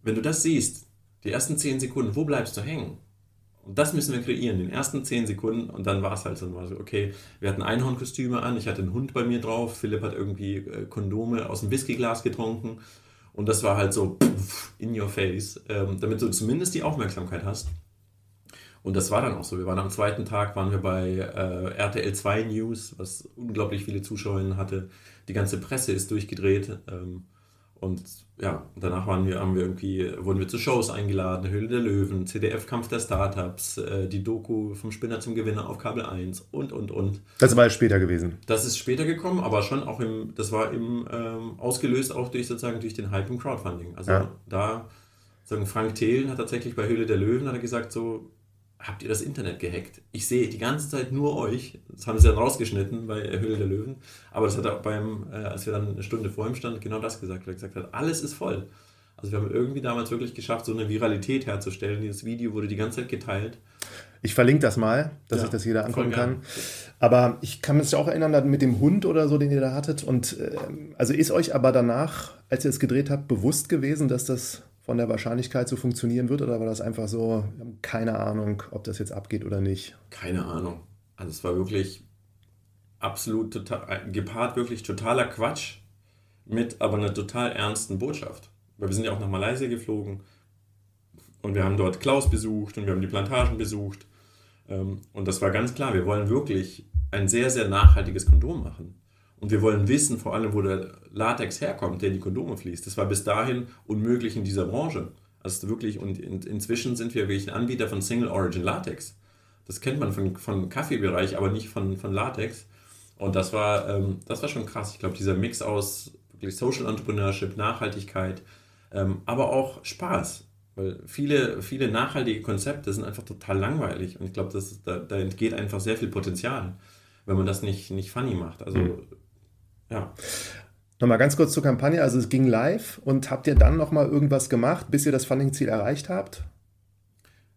S2: wenn du das siehst, die ersten zehn Sekunden, wo bleibst du hängen? Und das müssen wir kreieren, in den ersten zehn Sekunden. Und dann war es halt so, okay, wir hatten Einhornkostüme an, ich hatte einen Hund bei mir drauf, Philipp hat irgendwie äh, Kondome aus dem Whiskyglas getrunken. Und das war halt so pff, in your face, ähm, damit du zumindest die Aufmerksamkeit hast. Und das war dann auch so. Wir waren am zweiten Tag, waren wir bei äh, RTL 2 News, was unglaublich viele Zuschauerinnen hatte. Die ganze Presse ist durchgedreht. Ähm, und ja, danach waren wir, haben wir irgendwie, wurden wir zu Shows eingeladen, Höhle der Löwen, CDF Kampf der Startups, äh, die Doku vom Spinner zum Gewinner auf Kabel 1 und und und.
S1: Das war später gewesen.
S2: Das ist später gekommen, aber schon auch im, das war im ähm, ausgelöst auch durch sozusagen durch den Hype im Crowdfunding. Also ja. da, sagen Frank Thelen hat tatsächlich bei Höhle der Löwen hat er gesagt, so, habt ihr das Internet gehackt? Ich sehe die ganze Zeit nur euch. Das haben sie dann rausgeschnitten bei Höhle der Löwen. Aber das hat er beim, äh, als wir dann eine Stunde vor ihm standen, genau das gesagt, weil er gesagt hat, alles ist voll. Also wir haben irgendwie damals wirklich geschafft, so eine Viralität herzustellen. Dieses Video wurde die ganze Zeit geteilt.
S1: Ich verlinke das mal, dass ja, sich das jeder angucken kann. Aber ich kann mich auch erinnern, mit dem Hund oder so, den ihr da hattet. Und äh, also ist euch aber danach, als ihr es gedreht habt, bewusst gewesen, dass das von der Wahrscheinlichkeit so funktionieren wird? Oder war das einfach so, wir haben keine Ahnung, ob das jetzt abgeht oder nicht?
S2: Keine Ahnung. Also es war wirklich absolut total, gepaart wirklich totaler Quatsch mit aber einer total ernsten Botschaft. Weil wir sind ja auch nach Malaysia geflogen und wir haben dort Klaus besucht und wir haben die Plantagen besucht. Ähm, und das war ganz klar, wir wollen wirklich ein sehr, sehr nachhaltiges Kondom machen. Und wir wollen wissen, vor allem, wo der Latex herkommt, der in die Kondome fließt. Das war bis dahin unmöglich in dieser Branche. Also wirklich, und in, inzwischen sind wir wirklich ein Anbieter von Single Origin Latex. Das kennt man von, von Kaffeebereich, aber nicht von, von Latex. Und das war, ähm, das war schon krass. Ich glaube, dieser Mix aus wirklich Social Entrepreneurship, Nachhaltigkeit, ähm, aber auch Spaß. Weil viele, viele nachhaltige Konzepte sind einfach total langweilig. Und ich glaube, da, da entgeht einfach sehr viel Potenzial, wenn man das nicht, nicht funny macht. Also, mhm. Ja.
S1: Nochmal ganz kurz zur Kampagne. Also es ging live und habt ihr dann nochmal irgendwas gemacht, bis ihr das Funding-Ziel erreicht habt?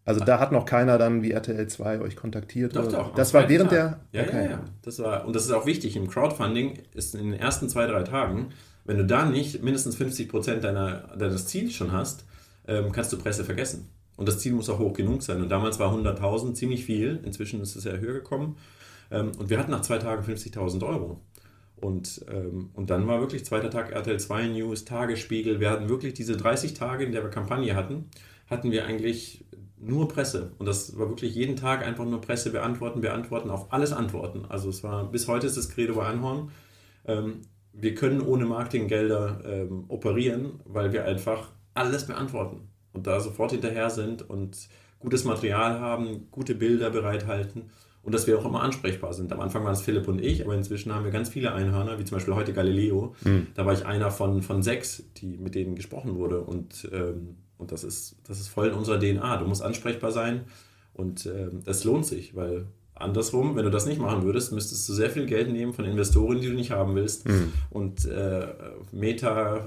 S1: Also da hat noch keiner dann wie RTL 2 euch kontaktiert?
S2: Doch, oder? doch.
S1: Das war während Tag.
S2: der... Ja, okay. ja, ja. Das war, und das ist auch wichtig. Im Crowdfunding ist in den ersten zwei, drei Tagen, wenn du da nicht mindestens 50 Prozent deiner, deines Ziels schon hast, ähm, kannst du Presse vergessen. Und das Ziel muss auch hoch genug sein. Und damals war 100.000 ziemlich viel. Inzwischen ist es ja höher gekommen. Ähm, und wir hatten nach zwei Tagen 50.000 Euro. Und, ähm, und dann war wirklich zweiter Tag RTL 2 News, Tagesspiegel. Wir hatten wirklich diese 30 Tage, in der wir Kampagne hatten, hatten wir eigentlich nur Presse. Und das war wirklich jeden Tag einfach nur Presse beantworten, beantworten, auf alles antworten. Also es war, bis heute ist das Credo bei Anhorn. Ähm, wir können ohne Marketinggelder ähm, operieren, weil wir einfach alles beantworten und da sofort hinterher sind und gutes Material haben, gute Bilder bereithalten und dass wir auch immer ansprechbar sind. Am Anfang waren es Philipp und ich, aber inzwischen haben wir ganz viele Einhörner, wie zum Beispiel heute Galileo. Mhm. Da war ich einer von, von sechs, die, mit denen gesprochen wurde und ähm, und das ist, das ist voll in unserer DNA. Du musst ansprechbar sein und äh, das lohnt sich, weil andersrum, wenn du das nicht machen würdest, müsstest du sehr viel Geld nehmen von Investoren, die du nicht haben willst. Mhm. Und äh, Meta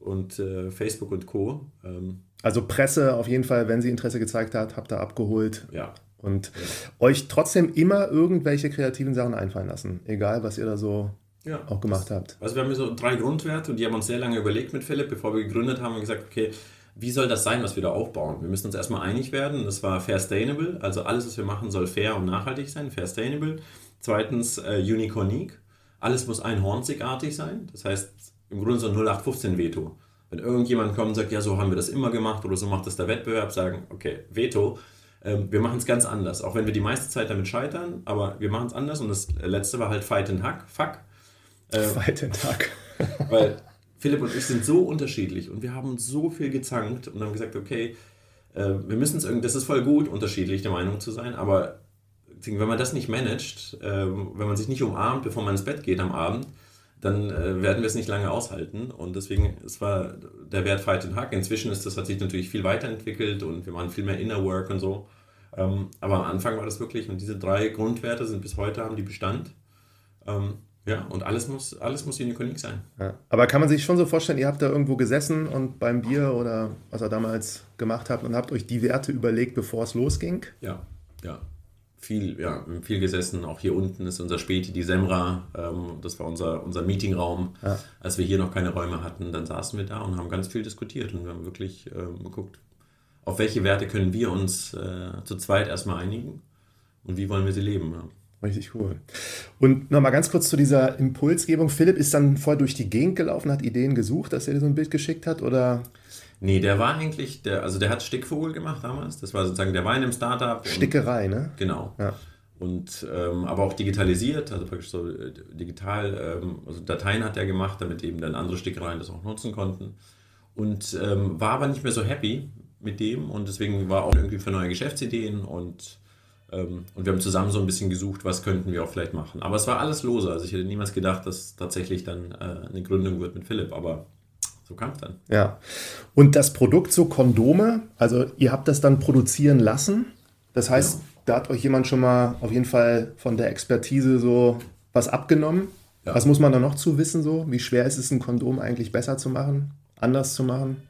S2: und äh, Facebook und Co. Ähm,
S1: also Presse auf jeden Fall, wenn sie Interesse gezeigt hat, habt ihr abgeholt.
S2: Ja.
S1: Und euch trotzdem immer irgendwelche kreativen Sachen einfallen lassen, egal was ihr da so ja. auch gemacht habt.
S2: Also wir haben so drei Grundwerte und die haben uns sehr lange überlegt mit Philipp, bevor wir gegründet haben und gesagt, okay, wie soll das sein, was wir da aufbauen? Wir müssen uns erstmal einig werden. Das war fair sustainable, also alles, was wir machen, soll fair und nachhaltig sein, fair sustainable. Zweitens äh, unicornique, alles muss einhornzigartig sein. Das heißt, im Grunde so ein 0815 Veto. Wenn irgendjemand kommt und sagt, ja, so haben wir das immer gemacht oder so macht das der Wettbewerb, sagen, okay, Veto, ähm, wir machen es ganz anders. Auch wenn wir die meiste Zeit damit scheitern, aber wir machen es anders. Und das letzte war halt Fight and Hack, fuck.
S1: Ähm, Fight and Hack.
S2: weil Philipp und ich sind so unterschiedlich und wir haben so viel gezankt und haben gesagt, okay, äh, wir müssen es irgendwie, das ist voll gut, unterschiedlich der Meinung zu sein, aber wenn man das nicht managt, äh, wenn man sich nicht umarmt, bevor man ins Bett geht am Abend, dann äh, werden wir es nicht lange aushalten. Und deswegen, es war der Wert Fight and Hack. Inzwischen ist das, hat sich natürlich viel weiterentwickelt und wir machen viel mehr Inner Work und so. Ähm, aber am Anfang war das wirklich, und diese drei Grundwerte sind bis heute, haben die Bestand. Ähm, ja, und alles muss, alles muss unique sein.
S1: Ja. Aber kann man sich schon so vorstellen, ihr habt da irgendwo gesessen und beim Bier oder was ihr damals gemacht habt und habt euch die Werte überlegt, bevor es losging?
S2: Ja, ja. Viel, ja, viel gesessen. Auch hier unten ist unser Späti, die Semra. Ähm, das war unser, unser Meetingraum. Ja. Als wir hier noch keine Räume hatten, dann saßen wir da und haben ganz viel diskutiert und wir haben wirklich ähm, geguckt, auf welche Werte können wir uns äh, zu zweit erstmal einigen und wie wollen wir sie leben. Ja.
S1: Richtig cool. Und nochmal ganz kurz zu dieser Impulsgebung. Philipp ist dann voll durch die Gegend gelaufen, hat Ideen gesucht, dass er dir so ein Bild geschickt hat, oder?
S2: Nee, der war eigentlich, der, also der hat Stickvogel gemacht damals. Das war sozusagen, der war in einem Startup.
S1: Stickerei, ne?
S2: Genau. Ja. Und ähm, aber auch digitalisiert, also praktisch so äh, digital, ähm, also Dateien hat er gemacht, damit eben dann andere Stickereien das auch nutzen konnten. Und ähm, war aber nicht mehr so happy mit dem und deswegen war auch irgendwie für neue Geschäftsideen und ähm, und wir haben zusammen so ein bisschen gesucht, was könnten wir auch vielleicht machen. Aber es war alles lose. Also ich hätte niemals gedacht, dass tatsächlich dann äh, eine Gründung wird mit Philipp. Aber so kam es dann.
S1: Ja. Und das Produkt so Kondome, also ihr habt das dann produzieren lassen. Das heißt, ja. da hat euch jemand schon mal auf jeden Fall von der Expertise so was abgenommen. Ja. Was muss man da noch zu wissen so? Wie schwer ist es, ein Kondom eigentlich besser zu machen, anders zu machen?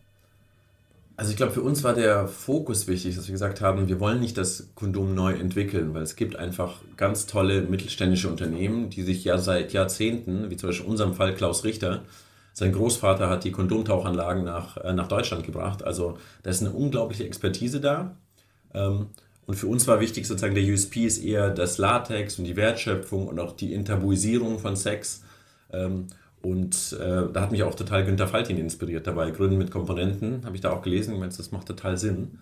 S2: Also ich glaube, für uns war der Fokus wichtig, dass wir gesagt haben, wir wollen nicht das Kondom neu entwickeln, weil es gibt einfach ganz tolle mittelständische Unternehmen, die sich ja seit Jahrzehnten, wie zum Beispiel in unserem Fall Klaus Richter, sein Großvater hat die Kondomtauchanlagen nach, äh, nach Deutschland gebracht. Also da ist eine unglaubliche Expertise da. Ähm, und für uns war wichtig sozusagen, der USP ist eher das Latex und die Wertschöpfung und auch die Enttabuisierung von Sex. Ähm, und äh, da hat mich auch total Günter Faltin inspiriert dabei. Gründen mit Komponenten, habe ich da auch gelesen. Ich meine, das macht total Sinn.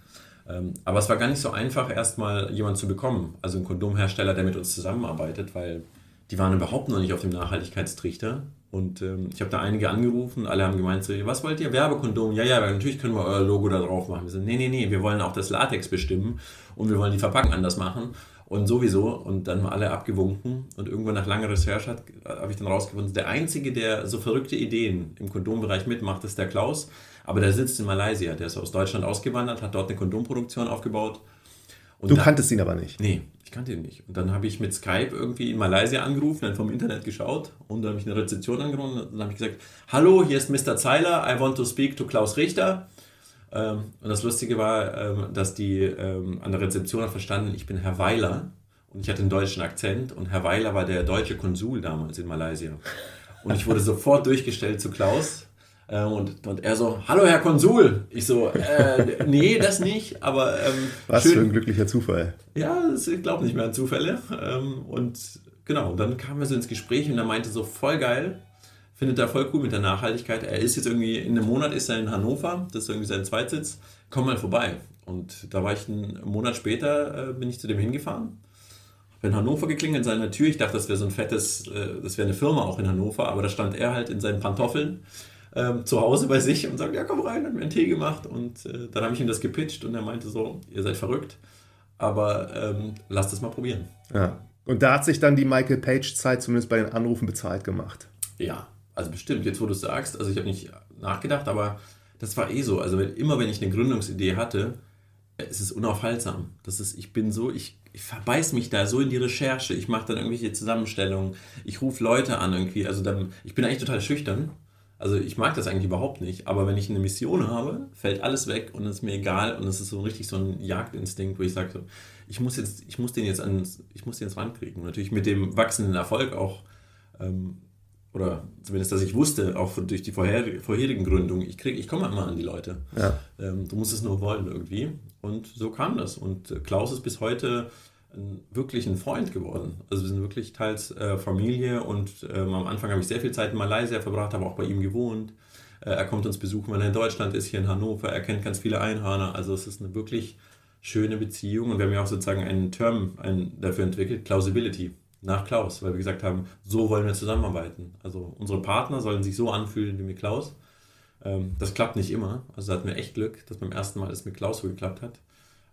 S2: Ähm, aber es war gar nicht so einfach, erstmal jemanden zu bekommen. Also einen Kondomhersteller, der mit uns zusammenarbeitet, weil die waren überhaupt noch nicht auf dem Nachhaltigkeitstrichter. Und ähm, ich habe da einige angerufen, alle haben gemeint, so, was wollt ihr, Werbekondom? Ja, ja, natürlich können wir euer Logo da drauf machen. Wir sagen, nee, nee, nee, wir wollen auch das Latex bestimmen und wir wollen die Verpackung anders machen. Und sowieso, und dann alle abgewunken. Und irgendwann nach langer Recherche habe ich dann rausgefunden, der Einzige, der so verrückte Ideen im Kondombereich mitmacht, ist der Klaus. Aber der sitzt in Malaysia. Der ist aus Deutschland ausgewandert, hat dort eine Kondomproduktion aufgebaut.
S1: Und du kanntest ihn aber nicht?
S2: Nee, kannte ihn nicht. Und dann habe ich mit Skype irgendwie in Malaysia angerufen, dann vom Internet geschaut und dann habe ich eine Rezeption angerufen und dann habe ich gesagt, hallo, hier ist Mr. Zeiler, I want to speak to Klaus Richter. Ähm, und das Lustige war, ähm, dass die ähm, an der Rezeption hat verstanden, ich bin Herr Weiler und ich hatte einen deutschen Akzent und Herr Weiler war der deutsche Konsul damals in Malaysia. Und ich wurde sofort durchgestellt zu Klaus. Und, und er so, hallo Herr Konsul. Ich so, äh, nee, das nicht, aber. Ähm,
S1: Was schön. für ein glücklicher Zufall.
S2: Ja, ich glaube nicht mehr an Zufälle. und genau, dann kamen wir so ins Gespräch und er meinte so, voll geil, findet er voll cool mit der Nachhaltigkeit. Er ist jetzt irgendwie, in einem Monat ist er in Hannover, das ist irgendwie sein Zweitsitz. Komm mal vorbei. Und da war ich einen Monat später, äh, bin ich zu dem hingefahren. In Hannover geklingelt in seiner Tür. Ich dachte, das wäre so ein fettes, äh, das wäre eine Firma auch in Hannover, aber da stand er halt in seinen Pantoffeln ähm, zu Hause bei sich und sagt, ja komm rein, hat mir einen Tee gemacht. Und äh, dann habe ich ihm das gepitcht und er meinte so, ihr seid verrückt, aber ähm, lasst es mal probieren.
S1: Ja. Und da hat sich dann die Michael Page-Zeit zumindest bei den Anrufen bezahlt gemacht.
S2: Ja, also bestimmt, jetzt wo du es sagst, also ich habe nicht nachgedacht, aber das war eh so. Also immer wenn ich eine Gründungsidee hatte, es ist unaufhaltsam. Das ist, ich bin so, ich, ich verbeiß mich da so in die Recherche. Ich mache dann irgendwelche Zusammenstellungen. Ich rufe Leute an irgendwie. Also dann, ich bin eigentlich total schüchtern. Also ich mag das eigentlich überhaupt nicht. Aber wenn ich eine Mission habe, fällt alles weg und es ist mir egal. Und es ist so richtig so ein Jagdinstinkt, wo ich sage, so, ich muss jetzt, ich muss den jetzt an, ich muss den jetzt rankriegen. Natürlich mit dem wachsenden Erfolg auch ähm, oder zumindest, dass ich wusste, auch durch die vorher, vorherigen Gründungen, ich, ich komme immer an die Leute. Ja. Ähm, du musst es nur wollen irgendwie. Und so kam das. Und äh, Klaus ist bis heute wirklich ein Freund geworden. Also wir sind wirklich teils äh, Familie und ähm, am Anfang habe ich sehr viel Zeit in Malaysia verbracht, habe auch bei ihm gewohnt. Äh, er kommt uns besuchen, wenn er in Deutschland ist, hier in Hannover. Er kennt ganz viele Einhörner. Also es ist eine wirklich schöne Beziehung und wir haben ja auch sozusagen einen Term einen, dafür entwickelt, Clausability nach Klaus, weil wir gesagt haben, so wollen wir zusammenarbeiten. Also unsere Partner sollen sich so anfühlen wie mit Klaus. Ähm, das klappt nicht immer. Also da hatten wir echt Glück, dass beim ersten Mal es mit Klaus so geklappt hat.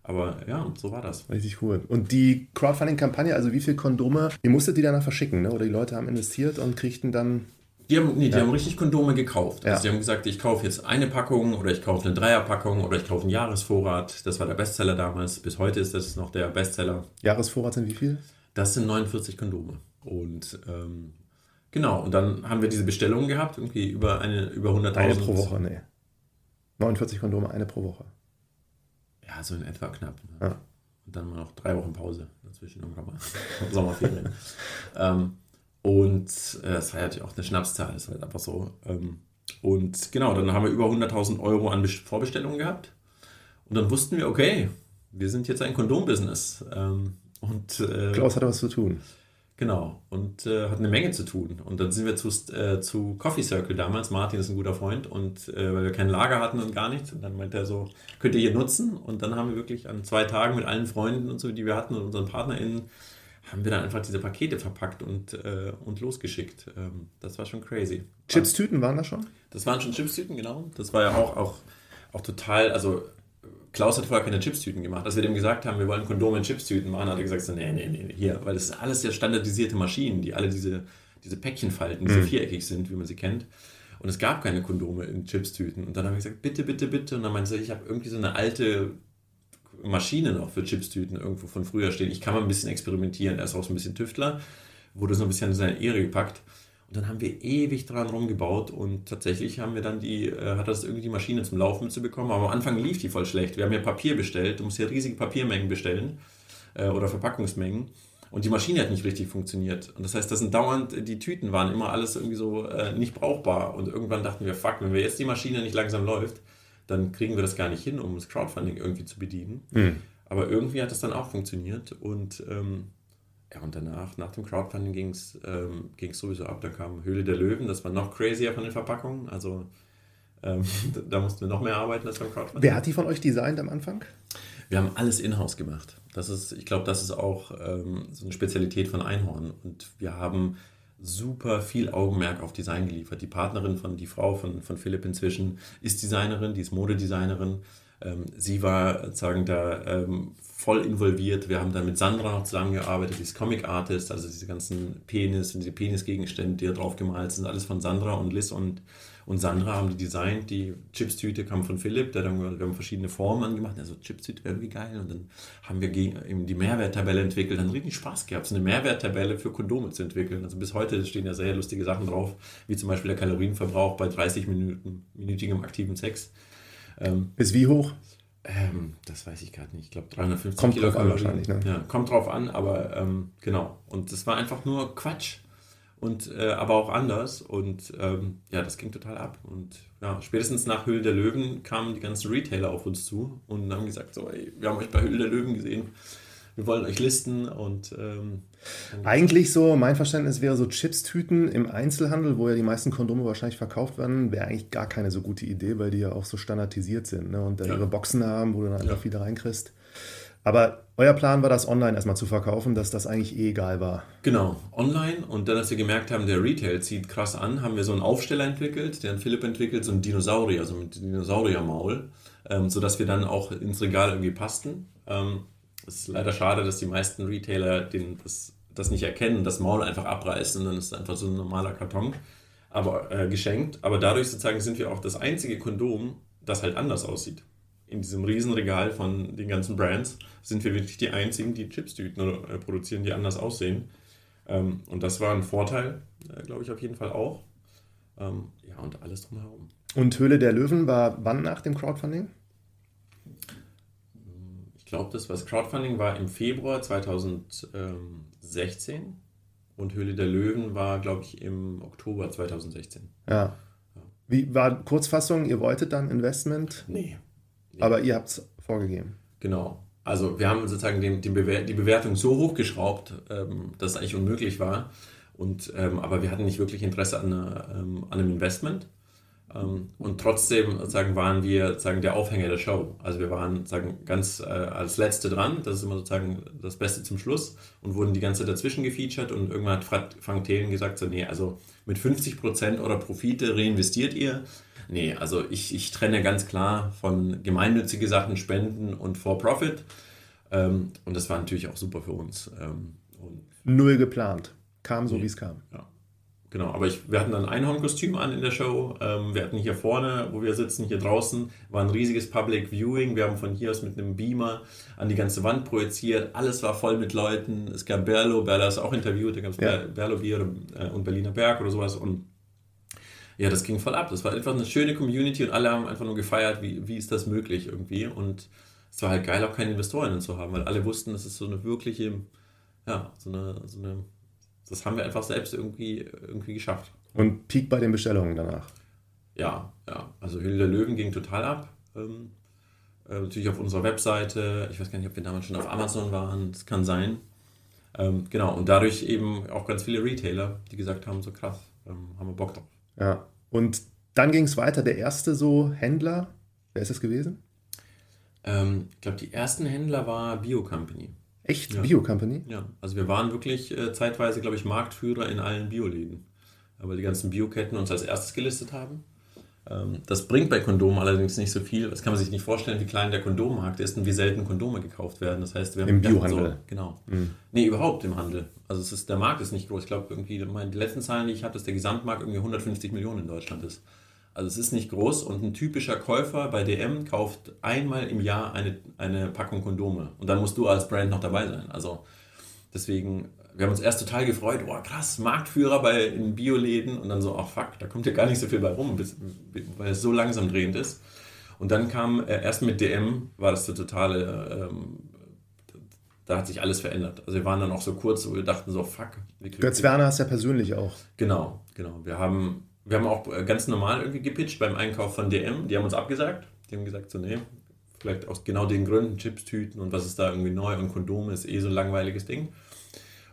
S2: Aber ja, so war das.
S1: Richtig cool. Und die Crowdfunding-Kampagne, also wie viele Kondome, ihr musstet die danach verschicken, ne? oder die Leute haben investiert und kriegten dann
S2: die haben, nee, die ja. haben richtig Kondome gekauft. Also ja. die haben gesagt, ich kaufe jetzt eine Packung oder ich kaufe eine Dreierpackung oder ich kaufe einen Jahresvorrat. Das war der Bestseller damals. Bis heute ist das noch der Bestseller.
S1: Jahresvorrat sind wie viel?
S2: Das sind 49 Kondome. Und ähm, genau, und dann haben wir diese Bestellungen gehabt, irgendwie über, eine, über 100.000.
S1: Eine pro Woche, nee. 49 Kondome, eine pro Woche.
S2: Ja, so in etwa knapp. Ne? Ja. Und dann mal noch drei Wochen Pause dazwischen irgendwann mal. Sommerferien. ähm, und äh, das war ja natürlich auch eine Schnapszahl, das ist halt einfach so. Ähm, und genau, dann haben wir über 100.000 Euro an Vorbestellungen gehabt. Und dann wussten wir, okay, wir sind jetzt ein Kondombusiness. Ähm, und,
S1: äh, Klaus hatte was zu tun.
S2: Genau, und äh, hat eine Menge zu tun. Und dann sind wir zu, äh, zu Coffee Circle damals. Martin ist ein guter Freund und äh, weil wir kein Lager hatten und gar nichts. Und dann meinte er so, könnt ihr hier nutzen? Und dann haben wir wirklich an zwei Tagen mit allen Freunden und so, die wir hatten und unseren PartnerInnen, haben wir dann einfach diese Pakete verpackt und, äh, und losgeschickt. Ähm, das war schon crazy.
S1: Chips-Tüten waren das schon?
S2: Das waren schon Chips-Tüten, genau. Das war ja auch, auch, auch total, also Klaus hat vorher keine Chipstüten gemacht. Als wir dem gesagt haben, wir wollen Kondome in Chipstüten machen, hat er gesagt, so, nee, nee, nee, hier, weil das sind alles ja standardisierte Maschinen, die alle diese, diese Päckchen falten, die so mhm. viereckig sind, wie man sie kennt. Und es gab keine Kondome in Chipstüten. Und dann haben wir gesagt, bitte, bitte, bitte. Und dann meinte er, ich habe irgendwie so eine alte Maschine noch für Chipstüten irgendwo von früher stehen. Ich kann mal ein bisschen experimentieren. Er ist auch so ein bisschen Tüftler, wurde so ein bisschen in seine Ehre gepackt. Und dann haben wir ewig dran rumgebaut und tatsächlich haben wir dann die, äh, hat das irgendwie die Maschine zum Laufen mitzubekommen. Aber am Anfang lief die voll schlecht. Wir haben ja Papier bestellt, du musst ja riesige Papiermengen bestellen äh, oder Verpackungsmengen. Und die Maschine hat nicht richtig funktioniert. Und das heißt, das sind dauernd, die Tüten waren immer alles irgendwie so äh, nicht brauchbar. Und irgendwann dachten wir, fuck, wenn wir jetzt die Maschine nicht langsam läuft, dann kriegen wir das gar nicht hin, um das Crowdfunding irgendwie zu bedienen. Mhm. Aber irgendwie hat das dann auch funktioniert. Und ähm, ja, und danach, nach dem Crowdfunding ging es ähm, sowieso ab. Da kam Höhle der Löwen, das war noch crazier von den Verpackungen. Also ähm, da mussten wir noch mehr arbeiten als beim Crowdfunding.
S1: Wer hat die von euch designt am Anfang?
S2: Wir haben alles in-house gemacht. Das ist, ich glaube, das ist auch ähm, so eine Spezialität von Einhorn. Und wir haben super viel Augenmerk auf Design geliefert. Die Partnerin von, die Frau von, von Philipp inzwischen ist Designerin, die ist Modedesignerin. Ähm, sie war sozusagen da ähm, voll involviert. Wir haben dann mit Sandra noch zusammengearbeitet, die ist Comic Artist, also diese ganzen Penis und diese Penisgegenstände, die da drauf gemalt sind, alles von Sandra und Liz und, und Sandra haben die designt. Die Chipstüte kam von Philipp, der dann, wir haben verschiedene Formen angemacht. Also Chipstüte irgendwie geil. Und dann haben wir eben die Mehrwerttabelle entwickelt, dann richtig Spaß gehabt, so eine Mehrwerttabelle für Kondome zu entwickeln. Also bis heute stehen ja sehr lustige Sachen drauf, wie zum Beispiel der Kalorienverbrauch bei 30 Minuten, minütigem aktiven Sex.
S1: Ähm, Ist wie hoch?
S2: Ähm, das weiß ich gerade nicht. Ich glaube 350
S1: kommt Kilokalorien. Drauf an wahrscheinlich, ne?
S2: Ja, kommt drauf an, aber ähm, genau. Und das war einfach nur Quatsch. Und äh, aber auch anders. Und ähm, ja, das ging total ab. Und ja, spätestens nach Höhle der Löwen kamen die ganzen Retailer auf uns zu und haben gesagt: so, ey, wir haben euch bei Höhle der Löwen gesehen wir wollen euch listen und ähm,
S1: eigentlich so, mein Verständnis wäre so Chips-Tüten im Einzelhandel, wo ja die meisten Kondome wahrscheinlich verkauft werden, wäre eigentlich gar keine so gute Idee, weil die ja auch so standardisiert sind ne? und dann ja. ihre Boxen haben, wo du dann einfach ja. viele reinkriegst. Aber euer Plan war das online erstmal zu verkaufen, dass das eigentlich eh egal war.
S2: Genau, online. Und dann, als wir gemerkt haben, der Retail zieht krass an, haben wir so einen Aufsteller entwickelt, den Philipp entwickelt, so ein Dinosaurier, so ein Dinosauriermaul, ähm, sodass wir dann auch ins Regal irgendwie passten. Ähm, es ist leider schade, dass die meisten Retailer den, das, das nicht erkennen, das Maul einfach abreißen, dann ist es einfach so ein normaler Karton, aber äh, geschenkt. Aber dadurch sozusagen sind wir auch das einzige Kondom, das halt anders aussieht. In diesem Riesenregal von den ganzen Brands sind wir wirklich die einzigen, die Chipstüten äh, produzieren, die anders aussehen. Ähm, und das war ein Vorteil, äh, glaube ich, auf jeden Fall auch. Ähm, ja, und alles drumherum.
S1: Und Höhle der Löwen war wann nach dem Crowdfunding?
S2: Glaube, das was Crowdfunding war im Februar 2016 und Höhle der Löwen war, glaube ich, im Oktober 2016.
S1: Ja. Wie war Kurzfassung? Ihr wolltet dann Investment?
S2: Nee.
S1: nee. Aber ihr habt es vorgegeben.
S2: Genau. Also wir haben sozusagen den, den Bewer die Bewertung so hochgeschraubt, ähm, dass es eigentlich unmöglich war. Und, ähm, aber wir hatten nicht wirklich Interesse an, eine, ähm, an einem Investment. Ähm, und trotzdem sozusagen waren wir sozusagen der Aufhänger der Show. Also wir waren sozusagen ganz äh, als Letzte dran. Das ist immer sozusagen das Beste zum Schluss und wurden die ganze Zeit dazwischen gefeatured und irgendwann hat Frank Thelen gesagt, so nee, also mit 50% eurer Profite reinvestiert ihr. Nee, also ich, ich trenne ganz klar von gemeinnützige Sachen, Spenden und For-Profit. Ähm, und das war natürlich auch super für uns. Ähm,
S1: Null geplant. Kam so, nee, wie es kam.
S2: Ja. Genau, aber ich, wir hatten ein Einhornkostüm an in der Show. Ähm, wir hatten hier vorne, wo wir sitzen, hier draußen, war ein riesiges Public Viewing. Wir haben von hier aus mit einem Beamer an die ganze Wand projiziert. Alles war voll mit Leuten. Es gab Berlo, Berlo ist auch interviewt, da gab es ja. Berlo Bier äh, und Berliner Berg oder sowas. Und ja, das ging voll ab. Das war einfach eine schöne Community und alle haben einfach nur gefeiert, wie, wie ist das möglich irgendwie. Und es war halt geil, auch keine Investoren zu haben, weil alle wussten, das ist so eine wirkliche, ja, so eine, so eine das haben wir einfach selbst irgendwie, irgendwie geschafft.
S1: Und Peak bei den Bestellungen danach?
S2: Ja, ja. Also Höhle der Löwen ging total ab. Ähm, äh, natürlich auf unserer Webseite. Ich weiß gar nicht, ob wir damals schon auf Amazon waren. Das kann sein. Ähm, genau. Und dadurch eben auch ganz viele Retailer, die gesagt haben, so krass, ähm, haben wir Bock drauf.
S1: Ja. Und dann ging es weiter. Der erste so Händler, wer ist das gewesen?
S2: Ähm, ich glaube, die ersten Händler war Bio Company.
S1: Echt? Ja. Bio-Company?
S2: Ja, also wir waren wirklich äh, zeitweise, glaube ich, Marktführer in allen Bioläden. Weil die ganzen Bioketten uns als erstes gelistet haben. Ähm, das bringt bei Kondomen allerdings nicht so viel. Das kann man sich nicht vorstellen, wie klein der Kondommarkt ist und wie selten Kondome gekauft werden. Das heißt, wir haben
S1: Im Biohandel.
S2: So, genau. Mhm. Nee, überhaupt im Handel. Also es ist, der Markt ist nicht groß. Ich glaube, irgendwie, die letzten Zahlen, die ich habe, dass der Gesamtmarkt irgendwie 150 Millionen in Deutschland ist. Also es ist nicht groß und ein typischer Käufer bei DM kauft einmal im Jahr eine, eine Packung Kondome und dann musst du als Brand noch dabei sein. Also deswegen, wir haben uns erst total gefreut, oh krass, Marktführer bei in Bioläden und dann so, ach fuck, da kommt ja gar nicht so viel bei rum, bis, weil es so langsam drehend ist. Und dann kam äh, erst mit DM, war das der totale, ähm, da hat sich alles verändert. Also wir waren dann auch so kurz, wo wir dachten so, fuck.
S1: Götz Werner ist ja persönlich auch.
S2: Genau, genau. Wir haben wir haben auch äh, ganz normal irgendwie gepitcht beim Einkauf von DM. Die haben uns abgesagt. Die haben gesagt, so, nee, vielleicht aus genau den Gründen, Chipstüten und was ist da irgendwie neu und Kondome ist eh so ein langweiliges Ding.